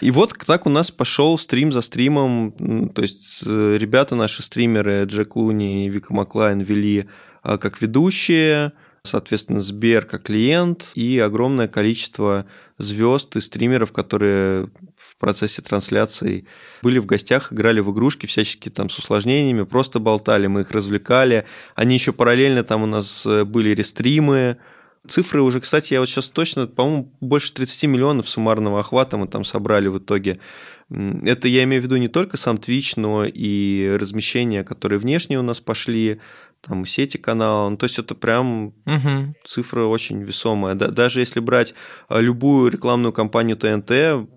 И вот так у нас пошел стрим за стримом, то есть э, ребята наши стримеры, Джек Луни и Вика Маклайн вели э, как ведущие, соответственно, Сбер как клиент и огромное количество звезд и стримеров, которые в процессе трансляции были в гостях, играли в игрушки всячески там с усложнениями, просто болтали, мы их развлекали. Они еще параллельно там у нас э, были рестримы, Цифры уже, кстати, я вот сейчас точно, по-моему, больше 30 миллионов суммарного охвата мы там собрали в итоге. Это я имею в виду не только сам Twitch, но и размещения, которые внешне у нас пошли, там сети канала. Ну, то есть это прям угу. цифра очень весомая. Да, даже если брать а, любую рекламную кампанию ТНТ,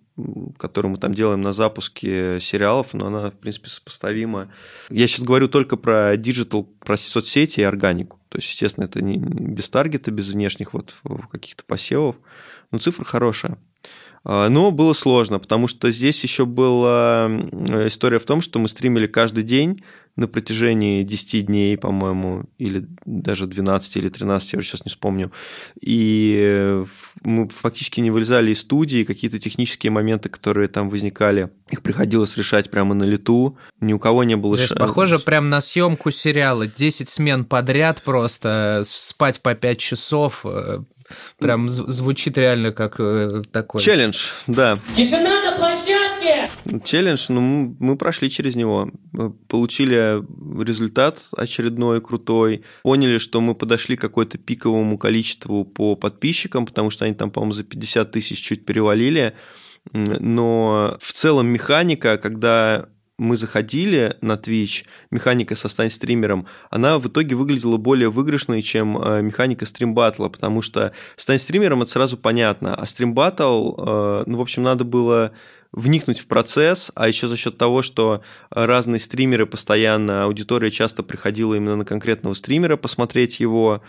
которую мы там делаем на запуске сериалов, но она, в принципе, сопоставима. Я сейчас говорю только про диджитал, про соцсети и органику. То есть, естественно, это не без таргета, без внешних вот каких-то посевов. Но цифра хорошая. А, но было сложно, потому что здесь еще была история в том, что мы стримили каждый день, на протяжении 10 дней, по-моему, или даже 12 или 13, я уже сейчас не вспомню. И э, мы фактически не вылезали из студии, какие-то технические моменты, которые там возникали, их приходилось решать прямо на лету, ни у кого не было... Знаешь, ш... Похоже прям на съемку сериала, 10 смен подряд просто, спать по 5 часов, э, прям звучит реально как э, такой... Челлендж, да. Тишина Челлендж, ну, мы прошли через него, получили результат очередной крутой, поняли, что мы подошли к какой-то пиковому количеству по подписчикам, потому что они там, по-моему, за 50 тысяч чуть перевалили, но в целом механика, когда мы заходили на Twitch, механика со стань стримером, она в итоге выглядела более выигрышной, чем э, механика стримбатла, потому что стань стримером это сразу понятно, а стримбатл, э, ну, в общем, надо было вникнуть в процесс, а еще за счет того, что разные стримеры постоянно, аудитория часто приходила именно на конкретного стримера посмотреть его,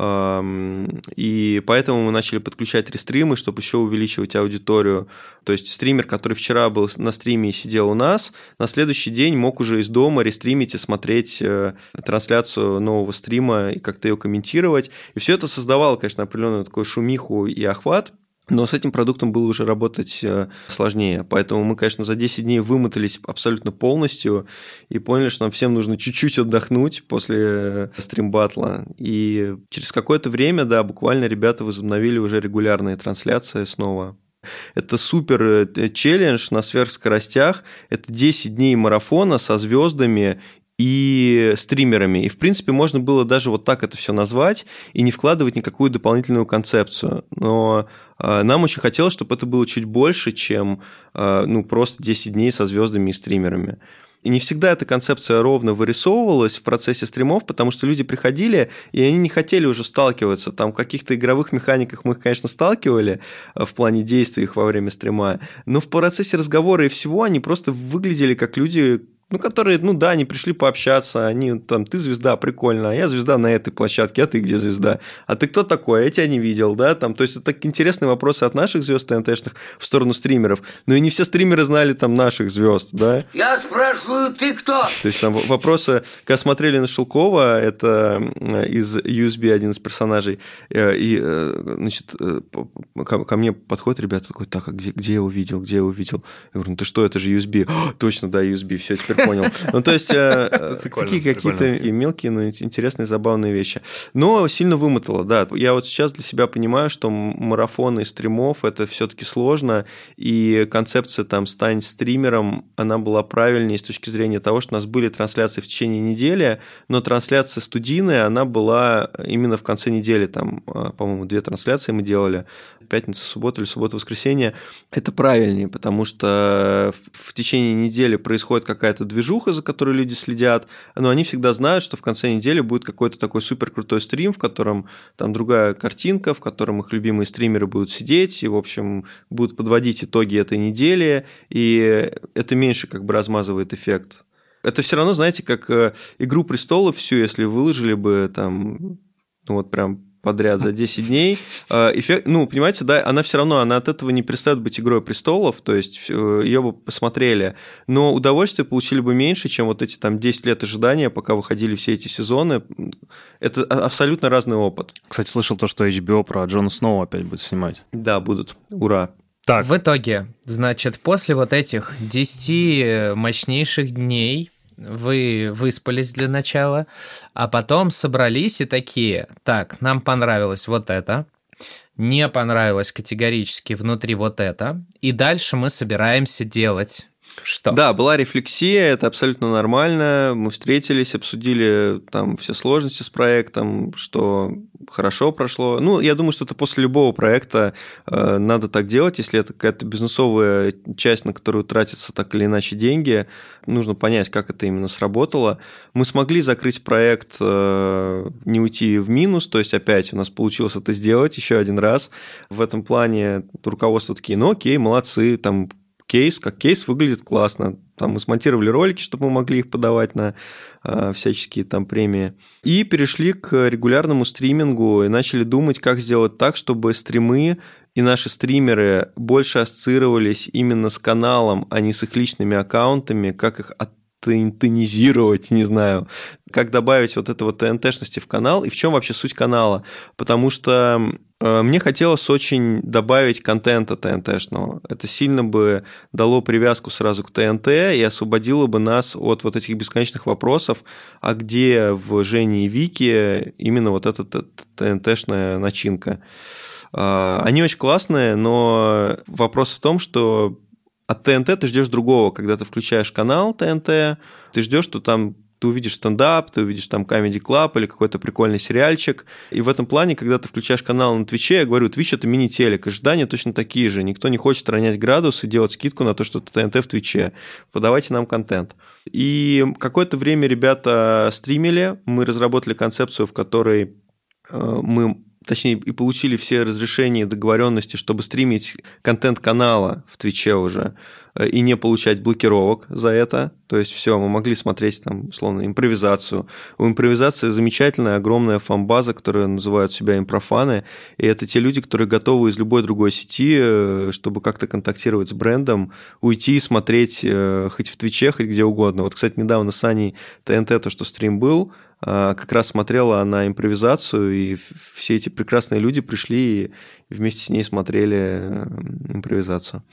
и поэтому мы начали подключать рестримы, чтобы еще увеличивать аудиторию. То есть стример, который вчера был на стриме и сидел у нас, на следующий день мог уже из дома рестримить и смотреть э, трансляцию нового стрима и как-то ее комментировать. И все это создавало, конечно, определенную такую шумиху и охват. Но с этим продуктом было уже работать э, сложнее. Поэтому мы, конечно, за 10 дней вымотались абсолютно полностью и поняли, что нам всем нужно чуть-чуть отдохнуть после э, стримбатла. И через какое-то время, да, буквально ребята возобновили уже регулярные трансляции снова. Это супер э, челлендж на сверхскоростях. Это 10 дней марафона со звездами и стримерами. И, в принципе, можно было даже вот так это все назвать и не вкладывать никакую дополнительную концепцию. Но э, нам очень хотелось, чтобы это было чуть больше, чем э, ну, просто 10 дней со звездами и стримерами. И не всегда эта концепция ровно вырисовывалась в процессе стримов, потому что люди приходили, и они не хотели уже сталкиваться. Там в каких-то игровых механиках мы их, конечно, сталкивали э, в плане действий их во время стрима, но в процессе разговора и всего они просто выглядели как люди, ну, которые, ну да, они пришли пообщаться, они там, ты звезда, прикольно, а я звезда на этой площадке, а ты где звезда? А ты кто такой? Я тебя не видел, да? Там, то есть, это интересные вопросы от наших звезд ТНТшных в сторону стримеров, но и не все стримеры знали там наших звезд, да? Я спрашиваю, ты кто? То есть, там вопросы, когда смотрели на Шелкова, это из USB один из персонажей, э, и, э, значит, э, ко мне подходит ребята такой, так, а где, где я его видел, где я его видел? Я говорю, ну ты что, это же USB. точно, да, USB, все, теперь понял. Ну, то есть, какие какие-то мелкие, но интересные, забавные вещи. Но сильно вымотало, да. Я вот сейчас для себя понимаю, что марафоны стримов – это все-таки сложно, и концепция там «стань стримером», она была правильнее с точки зрения того, что у нас были трансляции в течение недели, но трансляция студийная, она была именно в конце недели, там, по-моему, две трансляции мы делали, пятница, суббота или суббота, воскресенье, это правильнее, потому что в течение недели происходит какая-то движуха, за которой люди следят, но они всегда знают, что в конце недели будет какой-то такой супер крутой стрим, в котором там другая картинка, в котором их любимые стримеры будут сидеть и, в общем, будут подводить итоги этой недели, и это меньше как бы размазывает эффект. Это все равно, знаете, как э, «Игру престолов» всю, если выложили бы там, ну вот прям подряд за 10 дней. Э, эффект, ну, понимаете, да, она все равно, она от этого не перестает быть игрой престолов, то есть ее бы посмотрели, но удовольствие получили бы меньше, чем вот эти там 10 лет ожидания, пока выходили все эти сезоны. Это абсолютно разный опыт. Кстати, слышал то, что HBO про Джона Сноу опять будет снимать. Да, будут. Ура. Так. В итоге, значит, после вот этих 10 мощнейших дней вы выспались для начала, а потом собрались и такие, так, нам понравилось вот это, не понравилось категорически внутри вот это, и дальше мы собираемся делать что? Да, была рефлексия, это абсолютно нормально. Мы встретились, обсудили там все сложности с проектом, что хорошо прошло. Ну, я думаю, что это после любого проекта э, надо так делать, если это какая-то бизнесовая часть, на которую тратятся так или иначе деньги, нужно понять, как это именно сработало. Мы смогли закрыть проект, э, не уйти в минус, то есть опять у нас получилось это сделать еще один раз. В этом плане руководство такие, ну окей, молодцы, там кейс, как кейс выглядит классно. Там мы смонтировали ролики, чтобы мы могли их подавать на э, всяческие там премии. И перешли к регулярному стримингу и начали думать, как сделать так, чтобы стримы и наши стримеры больше ассоциировались именно с каналом, а не с их личными аккаунтами, как их от тонизировать, не знаю, как добавить вот это вот ТНТшности в канал и в чем вообще суть канала. Потому что э, мне хотелось очень добавить контента ТНТшного. Это сильно бы дало привязку сразу к ТНТ и освободило бы нас от вот этих бесконечных вопросов, а где в Жене и Вике именно вот эта ТНТшная начинка. Э, они очень классные, но вопрос в том, что от ТНТ ты ждешь другого, когда ты включаешь канал ТНТ, ты ждешь, что там ты увидишь стендап, ты увидишь там Comedy Club или какой-то прикольный сериальчик. И в этом плане, когда ты включаешь канал на Твиче, я говорю, Твич это мини-телек, ожидания точно такие же. Никто не хочет ронять градус и делать скидку на то, что это ТНТ в Твиче. Подавайте нам контент. И какое-то время ребята стримили, мы разработали концепцию, в которой э, мы точнее, и получили все разрешения и договоренности, чтобы стримить контент канала в Твиче уже э, и не получать блокировок за это. То есть все, мы могли смотреть там, условно, импровизацию. У импровизации замечательная, огромная фан-база, которая называют себя импрофаны, и это те люди, которые готовы из любой другой сети, э, чтобы как-то контактировать с брендом, уйти и смотреть э, хоть в Твиче, хоть где угодно. Вот, кстати, недавно с Аней ТНТ, то, что стрим был, как раз смотрела на импровизацию, и все эти прекрасные люди пришли и вместе с ней смотрели э, импровизацию.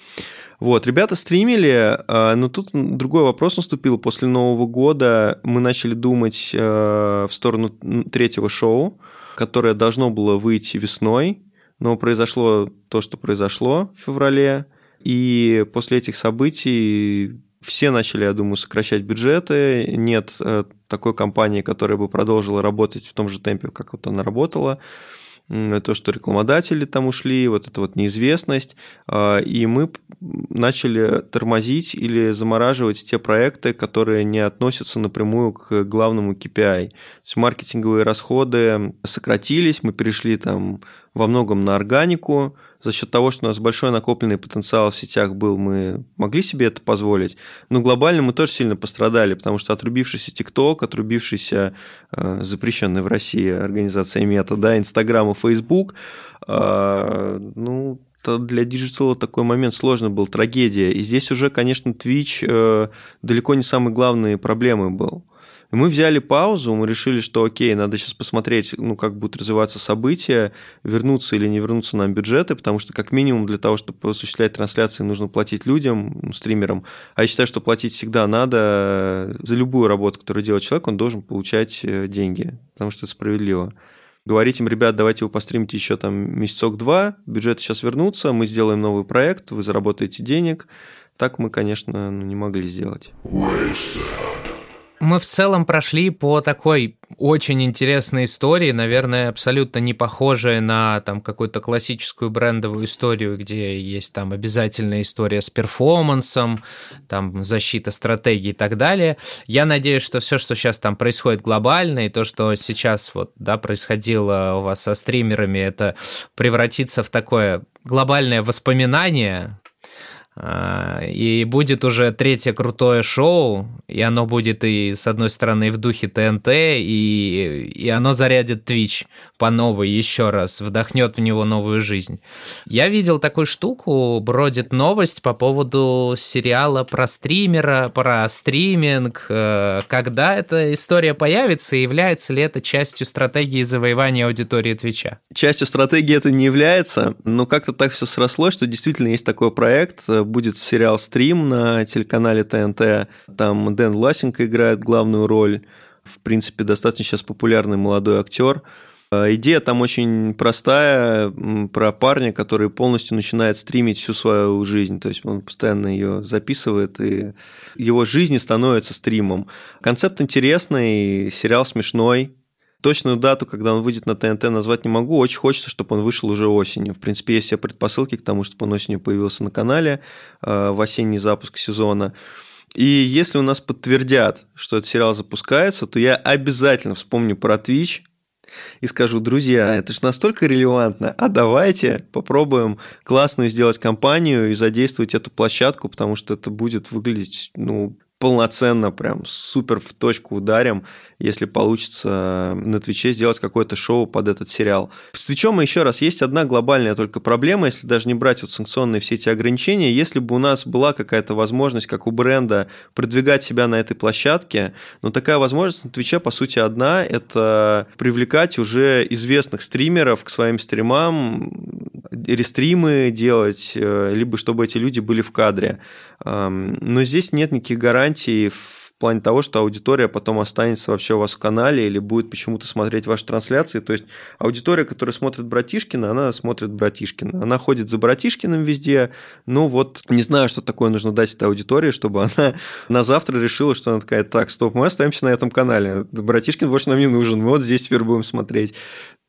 Вот, ребята стримили, а, но тут другой вопрос наступил. После Нового года мы начали думать э, в сторону третьего шоу, которое должно было выйти весной, но произошло то, что произошло в феврале, и после этих событий все начали, я думаю, сокращать бюджеты. Нет э, такой компании, которая бы продолжила работать в том же темпе, как вот она работала. То, что рекламодатели там ушли, вот эта вот неизвестность. А, и мы начали тормозить или замораживать те проекты, которые не относятся напрямую к главному KPI. То есть маркетинговые расходы сократились, мы перешли там во многом на органику, за счет того, что у нас большой накопленный потенциал в сетях был, мы могли себе это позволить. Но глобально мы тоже сильно пострадали, потому что отрубившийся ТикТок, отрубившийся э, запрещенный в России организация Мета, да, Инстаграм и Фейсбук, э, ну, для диджитала такой момент сложный был, трагедия. И здесь уже, конечно, Twitch э, далеко не самой главной проблемой был. Мы взяли паузу, мы решили, что окей, надо сейчас посмотреть, ну, как будут развиваться события, вернуться или не вернуться нам бюджеты, потому что как минимум для того, чтобы осуществлять трансляции, нужно платить людям, ну, стримерам. А я считаю, что платить всегда надо. За любую работу, которую делает человек, он должен получать э, деньги, потому что это справедливо говорить им, ребят, давайте вы постримите еще там месяцок-два, бюджеты сейчас вернутся, мы сделаем новый проект, вы заработаете денег. Так мы, конечно, ну, не могли сделать. Мы в целом прошли по такой очень интересной истории, наверное, абсолютно не похожая на там какую-то классическую брендовую историю, где есть там обязательная история с перформансом, там защита стратегии и так далее. Я надеюсь, что все, что сейчас там происходит глобально, и то, что сейчас вот, да, происходило у вас со стримерами, это превратится в такое глобальное воспоминание, и будет уже третье крутое шоу, и оно будет и, с одной стороны, в духе ТНТ, и, и оно зарядит Twitch по новой еще раз, вдохнет в него новую жизнь. Я видел такую штуку, бродит новость по поводу сериала про стримера, про стриминг. Э, когда эта история появится, и является ли это частью стратегии завоевания аудитории Твича? Частью стратегии это не является, но как-то так все срослось, что действительно есть такой проект, будет сериал «Стрим» на телеканале ТНТ. Там Дэн Ласенко играет главную роль. В принципе, достаточно сейчас популярный молодой актер. А, идея там очень простая, про парня, который полностью начинает стримить всю свою жизнь, то есть он постоянно ее записывает, и его жизнь становится стримом. Концепт интересный, сериал смешной, Точную дату, когда он выйдет на ТНТ, назвать не могу. Очень хочется, чтобы он вышел уже осенью. В принципе, есть все предпосылки к тому, чтобы он осенью появился на канале э, в осенний запуск сезона. И если у нас подтвердят, что этот сериал запускается, то я обязательно вспомню про Twitch и скажу, друзья, это же настолько релевантно, а давайте попробуем классную сделать компанию и задействовать эту площадку, потому что это будет выглядеть, ну, полноценно, прям супер в точку ударим, если получится на Твиче сделать какое-то шоу под этот сериал. С Твичом еще раз, есть одна глобальная только проблема, если даже не брать вот санкционные все эти ограничения, если бы у нас была какая-то возможность, как у бренда, продвигать себя на этой площадке, но такая возможность на Твиче, по сути, одна, это привлекать уже известных стримеров к своим стримам, рестримы делать, э, либо чтобы эти люди были в кадре. Но здесь нет никаких гарантий в плане того, что аудитория потом останется вообще у вас в канале или будет почему-то смотреть ваши трансляции. То есть аудитория, которая смотрит Братишкина, она смотрит Братишкина. Она ходит за Братишкиным везде. Ну вот, не знаю, что такое нужно дать этой аудитории, чтобы она [laughs] на завтра решила, что она такая, так, стоп, мы остаемся на этом канале. Братишкин больше нам не нужен, мы вот здесь теперь будем смотреть.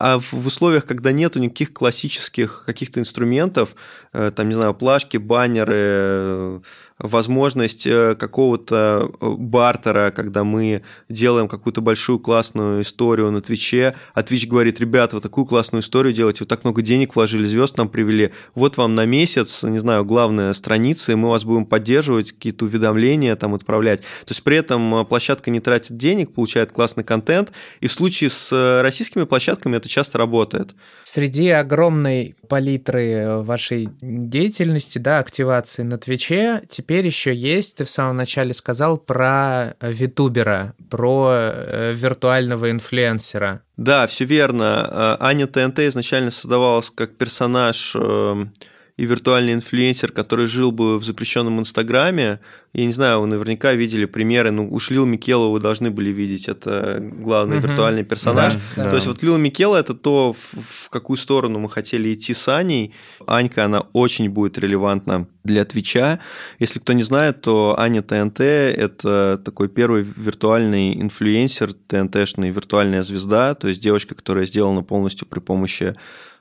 А в условиях, когда нету никаких классических каких-то инструментов, э, там, не знаю, плашки, баннеры, возможность э, какого-то э, бартера, когда мы делаем какую-то большую классную историю на Твиче, а Твич говорит, ребята, вы такую классную историю делаете, вы так много денег вложили, звезд нам привели, вот вам на месяц, не знаю, главная страница, и мы вас будем поддерживать, какие-то уведомления там отправлять. То есть при этом э, площадка не тратит денег, получает классный контент, и в случае с российскими площадками это часто работает. Среди огромной палитры вашей деятельности, да, активации на Твиче, теперь теперь еще есть, ты в самом начале сказал про э, витубера, про э, виртуального инфлюенсера. Да, все верно. Э, Аня ТНТ изначально создавалась как персонаж эм, и виртуальный инфлюенсер, который жил бы в запрещенном Инстаграме. Я не знаю, вы наверняка видели примеры. Ну, уж Lil Miquela вы должны были видеть. Это главный угу. виртуальный персонаж. Да, то да. есть вот Lil Miquela это то, в, в какую сторону мы хотели идти с Аней. Анька, она очень будет релевантна для Твича. Если кто не знает, то Аня ТНТ – это такой первый виртуальный инфлюенсер, ТНТшный виртуальная звезда, то есть девочка, которая сделана полностью при помощи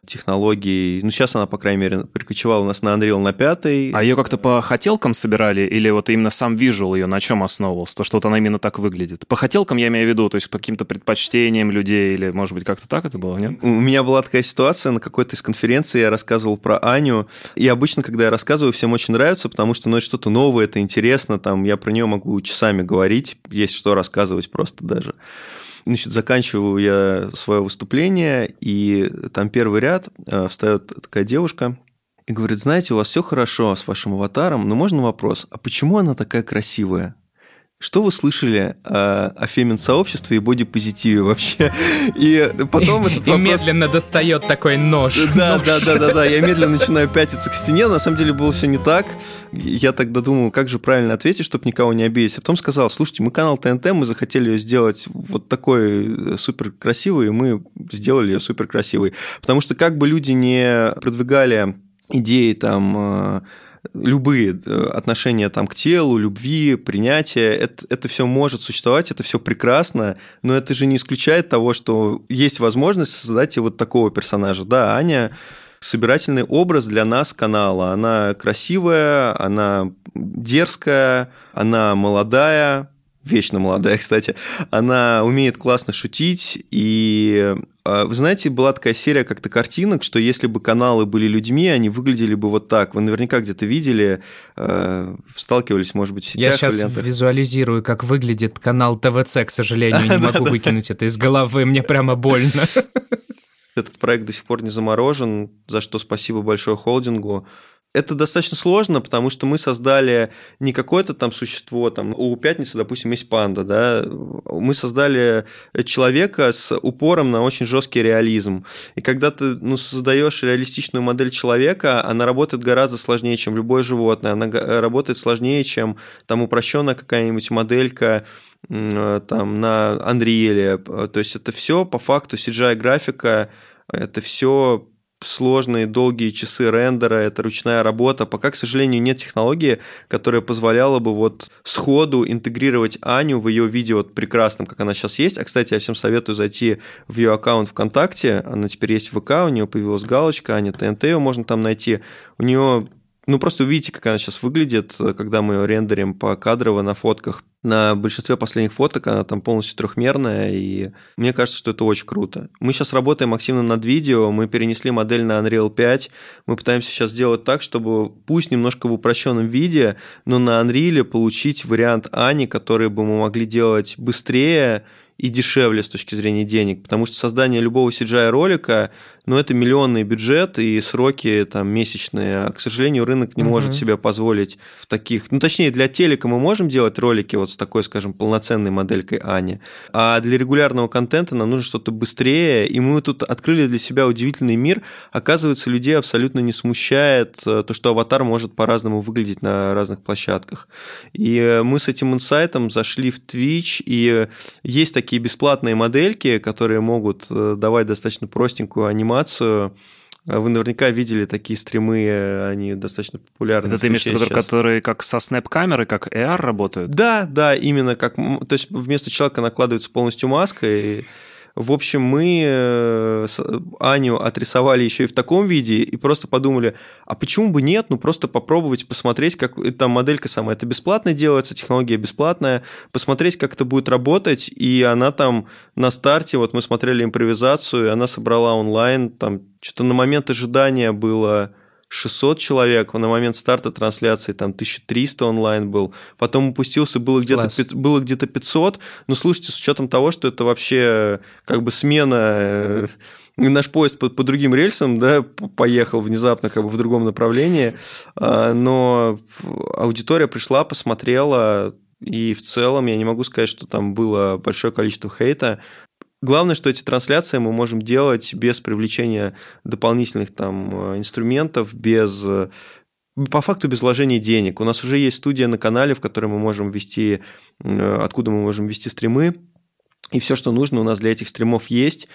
технологий. Ну, сейчас она, по крайней мере, перекочевала у нас на Unreal на пятый. А ее как-то по хотелкам собирали? Или вот именно сам вижу ее на чем основывался? То, что вот она именно так выглядит? По хотелкам я имею в виду, то есть по каким-то предпочтениям людей, или, может быть, как-то так это было, нет? У меня была такая ситуация на какой-то из конференций, я рассказывал про Аню, и обычно, когда я рассказываю, всем очень нравится, потому что, ну, это что-то новое, это интересно, там, я про нее могу часами говорить, есть что рассказывать просто даже. Значит, заканчиваю я свое выступление, и там первый ряд э, встает такая девушка и говорит, знаете, у вас все хорошо с вашим аватаром, но можно вопрос, а почему она такая красивая? что вы слышали э, о фемин-сообществе и бодипозитиве вообще? И потом этот И медленно достает такой нож. Да, Нож. да, да, да, да. Я медленно начинаю пятиться к стене. На самом деле было все не так. Я тогда думал, как же правильно ответить, чтобы никого не обидеть. А потом сказал, слушайте, мы канал ТНТ, мы захотели ее сделать вот такой э, супер красивой, и мы сделали ее супер красивой. Потому что как бы люди не продвигали идеи там э, любые э, отношения там к телу, любви, принятия, это, это все может существовать, это все прекрасно, но это же не исключает того, что есть возможность создать и вот такого персонажа. Да, Аня собирательный образ для нас канала. Она красивая, она дерзкая, она молодая, вечно молодая, [laughs] кстати. Она умеет классно шутить, и а, вы знаете, была такая серия как-то картинок, что если бы каналы были людьми, они выглядели бы вот так. Вы наверняка где-то видели, э, сталкивались, может быть, в сетях. Я сейчас лентах. визуализирую, как выглядит канал ТВЦ, к сожалению, не [laughs] могу выкинуть это из головы, мне прямо больно. [laughs] Этот проект до сих пор не заморожен, за что спасибо большое холдингу. Это достаточно сложно, потому что мы создали не какое-то там существо, там у пятницы, допустим, есть панда, да, мы создали человека с упором на очень жесткий реализм. И когда ты ну, создаешь реалистичную модель человека, она работает гораздо сложнее, чем любое животное, она работает сложнее, чем там упрощенная какая-нибудь моделька там на Unreal. То есть это все по факту CGI-графика, это все сложные долгие часы рендера, это ручная работа. Пока, к сожалению, нет технологии, которая позволяла бы вот сходу интегрировать Аню в ее видео вот прекрасном, как она сейчас есть. А, кстати, я всем советую зайти в ее аккаунт ВКонтакте. Она теперь есть в ВК, у нее появилась галочка, Аня ТНТ, ее можно там найти. У нее ну, просто увидите, как она сейчас выглядит, когда мы ее рендерим по кадрово на фотках. На большинстве последних фоток она там полностью трехмерная, и мне кажется, что это очень круто. Мы сейчас работаем активно над видео, мы перенесли модель на Unreal 5, мы пытаемся сейчас сделать так, чтобы пусть немножко в упрощенном виде, но на Unreal получить вариант Ани, который бы мы могли делать быстрее, и дешевле с точки зрения денег, потому что создание любого CGI-ролика, ну, это миллионный бюджет и сроки там месячные, а, к сожалению, рынок не uh-huh. может себе позволить в таких... Ну, точнее, для телека мы можем делать ролики вот с такой, скажем, полноценной моделькой Ани, а для регулярного контента нам нужно что-то быстрее, и мы тут открыли для себя удивительный мир. Оказывается, людей абсолютно не смущает э, то, что аватар может по-разному выглядеть на разных площадках. И э, мы с этим инсайтом зашли в Twitch, и есть такие бесплатные модельки, которые могут э, давать достаточно простенькую анимацию. Вы наверняка видели такие стримы, они достаточно популярны. Это ты имеешь в виду, которые как со снэп-камеры, как AR работают? Да, да, именно как... То есть вместо человека накладывается полностью маска, и в общем, мы э, Аню отрисовали еще и в таком виде, и просто подумали, а почему бы нет, ну просто попробовать посмотреть, как там моделька сама, это бесплатно делается, технология бесплатная, посмотреть, как это будет работать, и она там на старте, вот мы смотрели импровизацию, и она собрала онлайн, там что-то на момент ожидания было 600 человек, на момент старта трансляции там 1300 онлайн был, потом упустился, было где-то, было где-то 500, но слушайте, с учетом того, что это вообще как бы смена э, наш поезд по, по другим рельсам, да, поехал внезапно как бы в другом направлении, а, но аудитория пришла, посмотрела, и в целом я не могу сказать, что там было большое количество хейта. Главное, что эти трансляции мы можем делать без привлечения дополнительных там э, инструментов, без э, по факту без вложения денег. У нас уже есть студия на канале, в которой мы можем вести, э, откуда мы можем вести стримы, и все, что нужно у нас для этих стримов есть.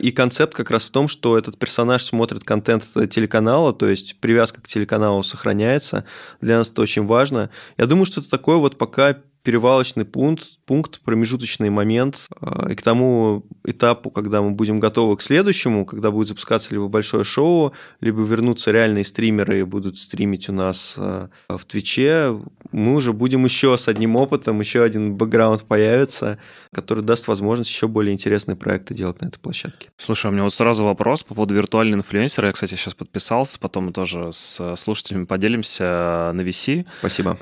И концепт как раз в том, что этот персонаж смотрит контент телеканала, то есть привязка к телеканалу сохраняется. Для нас это очень важно. Я думаю, что это такое вот пока перевалочный пункт, пункт, промежуточный момент, а, и к тому этапу, когда мы будем готовы к следующему, когда будет запускаться либо большое шоу, либо вернутся реальные стримеры и будут стримить у нас а, в Твиче, мы уже будем еще с одним опытом, еще один бэкграунд появится, который даст возможность еще более интересные проекты делать на этой площадке. Слушай, у меня вот сразу вопрос по поводу виртуального инфлюенсера. Я, кстати, сейчас подписался, потом мы тоже с слушателями поделимся на VC. Спасибо.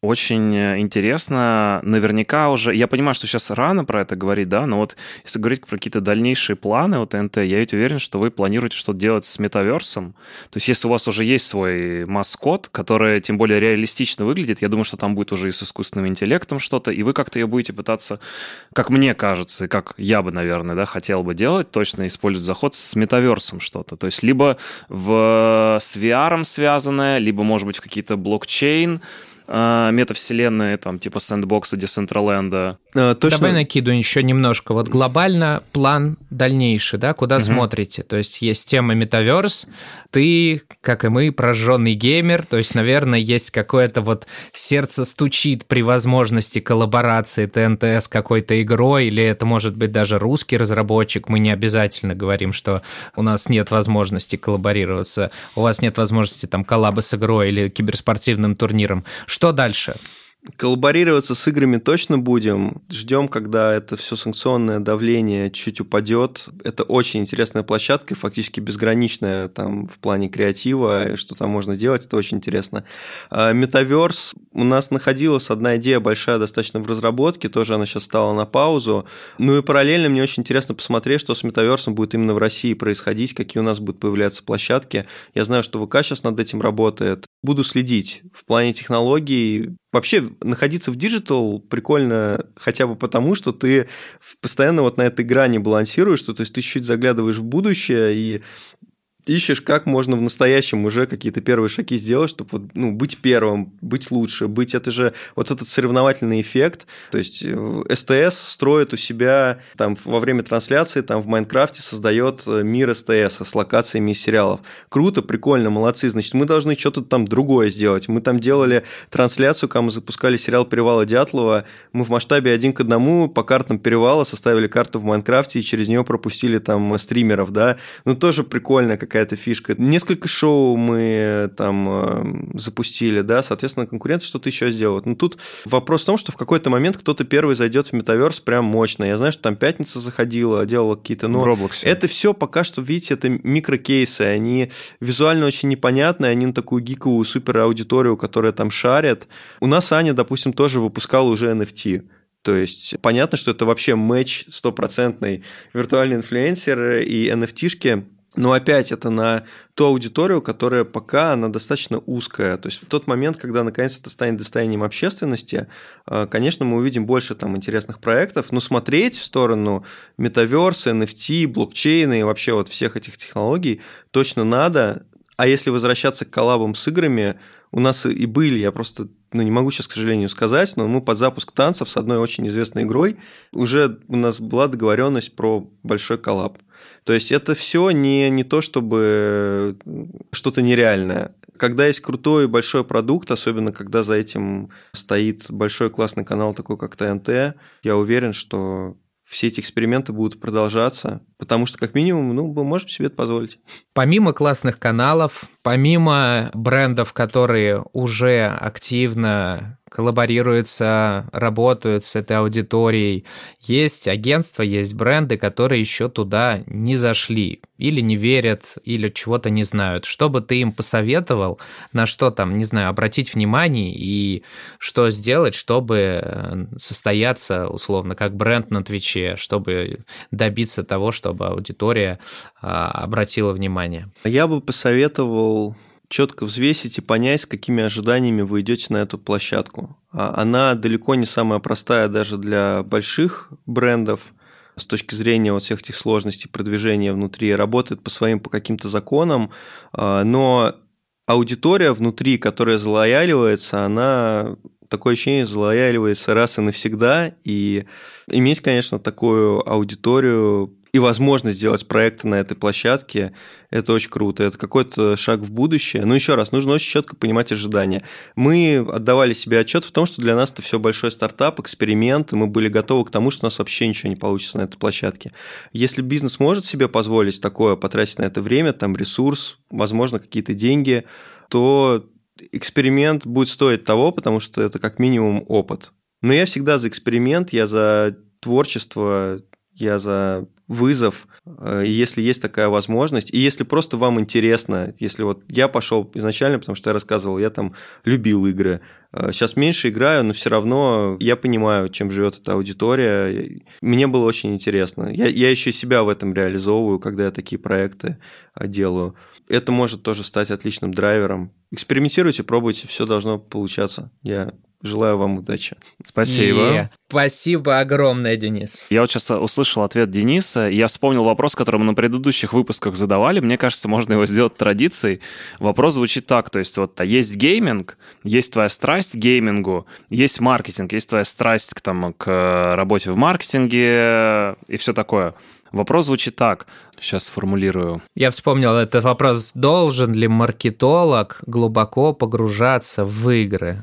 Очень интересно. Наверняка уже... Я понимаю, что сейчас рано про это говорить, да, но вот если говорить про какие-то дальнейшие планы от НТ, я ведь уверен, что вы планируете что-то делать с метаверсом. То есть если у вас уже есть свой маскот, который тем более реалистично выглядит, я думаю, что там будет уже и с искусственным интеллектом что-то, и вы как-то ее будете пытаться, как мне кажется, и как я бы, наверное, да, хотел бы делать, точно использовать заход с метаверсом что-то. То есть либо в, с VR связанное, либо, может быть, в какие-то блокчейн, э, метавселенные, там, типа сэндбокса, Десентраленда. А, точно. Давай накидываю еще немножко. Вот глобально план дальнейший, да, куда угу. смотрите? То есть есть тема метаверс, ты, как и мы, прожженный геймер, то есть, наверное, есть какое-то вот сердце стучит при возможности коллаборации ТНТ с какой-то игрой, или это может быть даже русский разработчик, мы не обязательно говорим, что у нас нет возможности коллаборироваться, у вас нет возможности там коллаба с игрой или киберспортивным турниром. Что дальше? Коллаборироваться с играми точно будем. Ждем, когда это все санкционное давление чуть упадет. Это очень интересная площадка, фактически безграничная там в плане креатива, что там можно делать, это очень интересно. Метаверс у нас находилась одна идея большая достаточно в разработке, тоже она сейчас стала на паузу. Ну и параллельно мне очень интересно посмотреть, что с метаверсом будет именно в России происходить, какие у нас будут появляться площадки. Я знаю, что ВК сейчас над этим работает. Буду следить в плане технологий, Вообще, находиться в диджитал прикольно хотя бы потому, что ты постоянно вот на этой грани балансируешь, что то есть ты чуть-чуть заглядываешь в будущее, и ищешь, как можно в настоящем уже какие-то первые шаги сделать, чтобы вот, ну, быть первым, быть лучше, быть это же вот этот соревновательный эффект. То есть э, СТС строит у себя там во время трансляции там в Майнкрафте создает э, мир СТС с локациями из сериалов. Круто, прикольно, молодцы. Значит, мы должны что-то там другое сделать. Мы там делали трансляцию, когда мы запускали сериал «Перевала Дятлова», мы в масштабе один к одному по картам перевала составили карту в Майнкрафте и через нее пропустили там стримеров, да. Ну, тоже прикольно, какая какая-то фишка. Несколько шоу мы там э, запустили, да, соответственно, конкуренты что-то еще сделают. Но тут вопрос в том, что в какой-то момент кто-то первый зайдет в метаверс прям мощно. Я знаю, что там Пятница заходила, делала какие-то... Но в Roblox. Это все пока что, видите, это микрокейсы. Они визуально очень непонятные, они на такую гиковую супер аудиторию, которая там шарит. У нас Аня, допустим, тоже выпускала уже NFT. То есть понятно, что это вообще матч стопроцентный виртуальный инфлюенсер и NFT-шки но опять это на ту аудиторию, которая пока она достаточно узкая. То есть в тот момент, когда наконец это станет достоянием общественности, э, конечно, мы увидим больше там интересных проектов, но смотреть в сторону метаверса, NFT, блокчейна и вообще вот всех этих технологий точно надо. А если возвращаться к коллабам с играми, у нас и были, я просто ну, не могу сейчас, к сожалению, сказать, но мы под запуск танцев с одной очень известной игрой уже у нас была договоренность про большой коллаб. То есть это все не, не то, чтобы что-то нереальное. Когда есть крутой большой продукт, особенно когда за этим стоит большой классный канал, такой как ТНТ, я уверен, что все эти эксперименты будут продолжаться, потому что, как минимум, ну, мы можем себе это позволить. Помимо классных каналов, помимо брендов, которые уже активно коллаборируются, работают с этой аудиторией. Есть агентства, есть бренды, которые еще туда не зашли, или не верят, или чего-то не знают. Что бы ты им посоветовал, на что там, не знаю, обратить внимание и что сделать, чтобы э, состояться, условно, как бренд на Твиче, чтобы добиться того, чтобы аудитория а, обратила внимание? Я бы посоветовал четко взвесить и понять, с какими ожиданиями вы идете на эту площадку. А она далеко не самая простая даже для больших брендов. С точки зрения вот всех этих сложностей продвижения внутри, работает по своим по каким-то законам, а, но аудитория внутри, которая залояливается, она такое ощущение залояливается раз и навсегда, и иметь, конечно, такую аудиторию и возможность сделать проекты на этой площадке, это очень круто. Это какой-то шаг в будущее. Но еще раз, нужно очень четко понимать ожидания. Мы отдавали себе отчет в том, что для нас это все большой стартап, эксперимент, и мы были готовы к тому, что у нас вообще ничего не получится на этой площадке. Если бизнес может себе позволить такое, потратить на это время, там ресурс, возможно, какие-то деньги, то эксперимент будет стоить того, потому что это как минимум опыт. Но я всегда за эксперимент, я за творчество, я за вызов, э, если есть такая возможность, и если просто вам интересно, если вот я пошел изначально, потому что я рассказывал, я там любил игры, сейчас меньше играю, но все равно я понимаю, чем живет эта аудитория. Мне было очень интересно. Я, я еще себя в этом реализовываю, когда я такие проекты делаю. Это может тоже стать отличным драйвером. Экспериментируйте, пробуйте, все должно получаться. Я Желаю вам удачи. Спасибо. Yeah. Спасибо огромное, Денис. Я вот сейчас услышал ответ Дениса. Я вспомнил вопрос, который мы на предыдущих выпусках задавали. Мне кажется, можно его сделать традицией. Вопрос звучит так. То есть вот а есть гейминг, есть твоя страсть к геймингу, есть маркетинг, есть твоя страсть к, там, к работе в маркетинге и все такое. Вопрос звучит так. Сейчас сформулирую. Я вспомнил этот вопрос. Должен ли маркетолог глубоко погружаться в игры?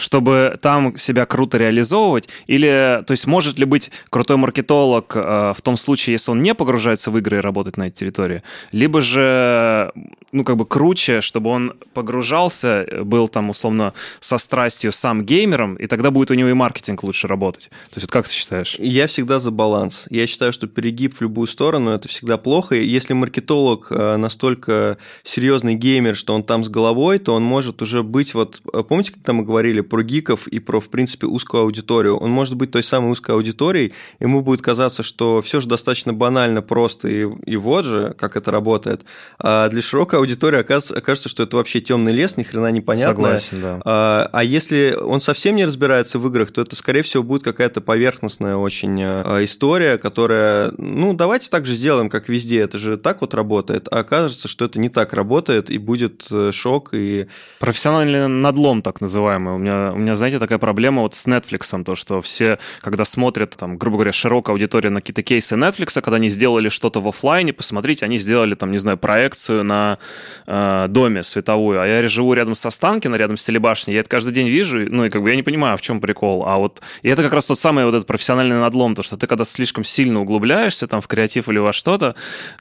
Чтобы там себя круто реализовывать? Или, то есть, может ли быть крутой маркетолог э, в том случае, если он не погружается в игры и работает на этой территории? Либо же, ну, как бы круче, чтобы он погружался, был там, условно, со страстью сам геймером, и тогда будет у него и маркетинг лучше работать. То есть, вот как ты считаешь? Я всегда за баланс. Я считаю, что перегиб в любую сторону – это всегда плохо. И если маркетолог э, настолько серьезный геймер, что он там с головой, то он может уже быть, вот, э, помните, когда мы говорили про гиков и про, в принципе, узкую аудиторию. Он может быть той самой узкой аудиторией, ему будет казаться, что все же достаточно банально, просто и, и вот же, как это работает. А для широкой аудитории окажется, окажется что это вообще темный лес, ни хрена непонятно. Согласен, да. А, а если он совсем не разбирается в играх, то это, скорее всего, будет какая-то поверхностная очень а, история, которая, ну, давайте так же сделаем, как везде, это же так вот работает, а окажется, что это не так работает, и будет э, шок и... Профессиональный надлом, так называемый. У меня у меня, знаете, такая проблема вот с Netflix, то, что все, когда смотрят, там, грубо говоря, широкая аудитория на какие-то кейсы Netflix, когда они сделали что-то в офлайне, посмотрите, они сделали, там, не знаю, проекцию на э, доме световую, а я живу рядом со Останкино, рядом с телебашней, я это каждый день вижу, ну, и как бы я не понимаю, в чем прикол, а вот, и это как раз тот самый вот этот профессиональный надлом, то, что ты когда слишком сильно углубляешься там в креатив или во что-то,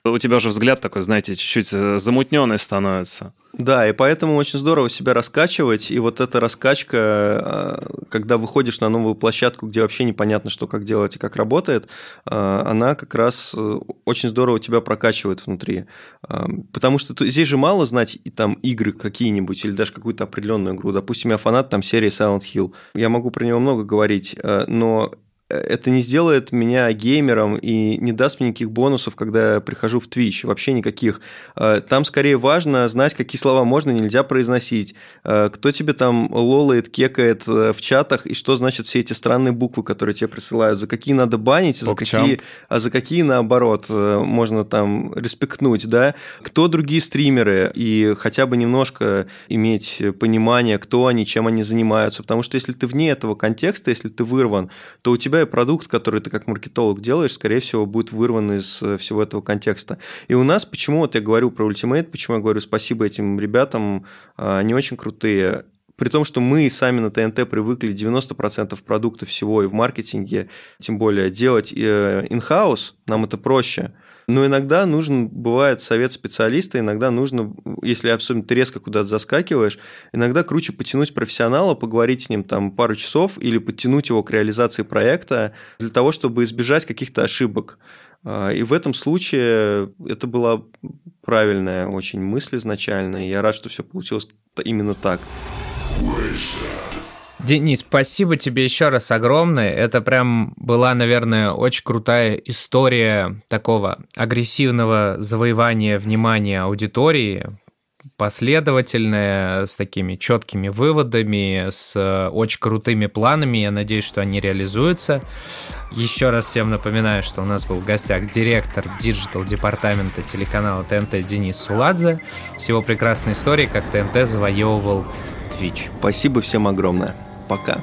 у тебя уже взгляд такой, знаете, чуть-чуть э, замутненный становится. Да, и поэтому очень здорово себя раскачивать, и вот эта раскачка, а, когда выходишь на новую площадку, где вообще непонятно, что как делать и как работает, а, она как раз э, очень здорово тебя прокачивает внутри. Потому что здесь же мало знать и там игры какие-нибудь, или даже какую-то определенную игру. Допустим, я фанат там серии Silent Hill. Я могу про него много говорить, но это не сделает меня геймером и не даст мне никаких бонусов, когда я прихожу в Twitch, вообще никаких. Э, там скорее важно знать, какие слова можно и нельзя произносить, э, кто тебе там лолает, кекает э, в чатах, и что значит все эти странные буквы, которые тебе присылают, за какие надо банить, за какие, а за какие, наоборот, можно там респектнуть, да, кто другие стримеры, и хотя бы немножко иметь понимание, кто они, чем они занимаются, потому что если ты вне этого контекста, если ты вырван, то у тебя тебя продукт, который ты как маркетолог делаешь, скорее всего, будет вырван из э, всего этого контекста. И у нас, почему вот я говорю про Ultimate, почему я говорю спасибо этим ребятам, а, они очень крутые. При том, что мы сами на ТНТ привыкли 90% продукта всего и в маркетинге, тем более делать in-house, э, нам это проще – но иногда нужен, бывает, совет специалиста, иногда нужно, если особенно ты резко куда-то заскакиваешь, иногда круче потянуть профессионала, поговорить с ним там пару часов или подтянуть его к реализации проекта для того, чтобы избежать каких-то ошибок. А, и в этом случае это была правильная очень мысль изначально, и я рад, что все получилось именно так. Денис, спасибо тебе еще раз огромное. Это прям была, наверное, очень крутая история такого агрессивного завоевания внимания аудитории, последовательная, с такими четкими выводами, с э, очень крутыми планами. Я надеюсь, что они реализуются. Еще раз всем напоминаю, что у нас был в гостях директор диджитал департамента телеканала ТНТ Денис Суладзе. С его прекрасной историей, как ТНТ завоевывал Twitch. Спасибо всем огромное. Пока.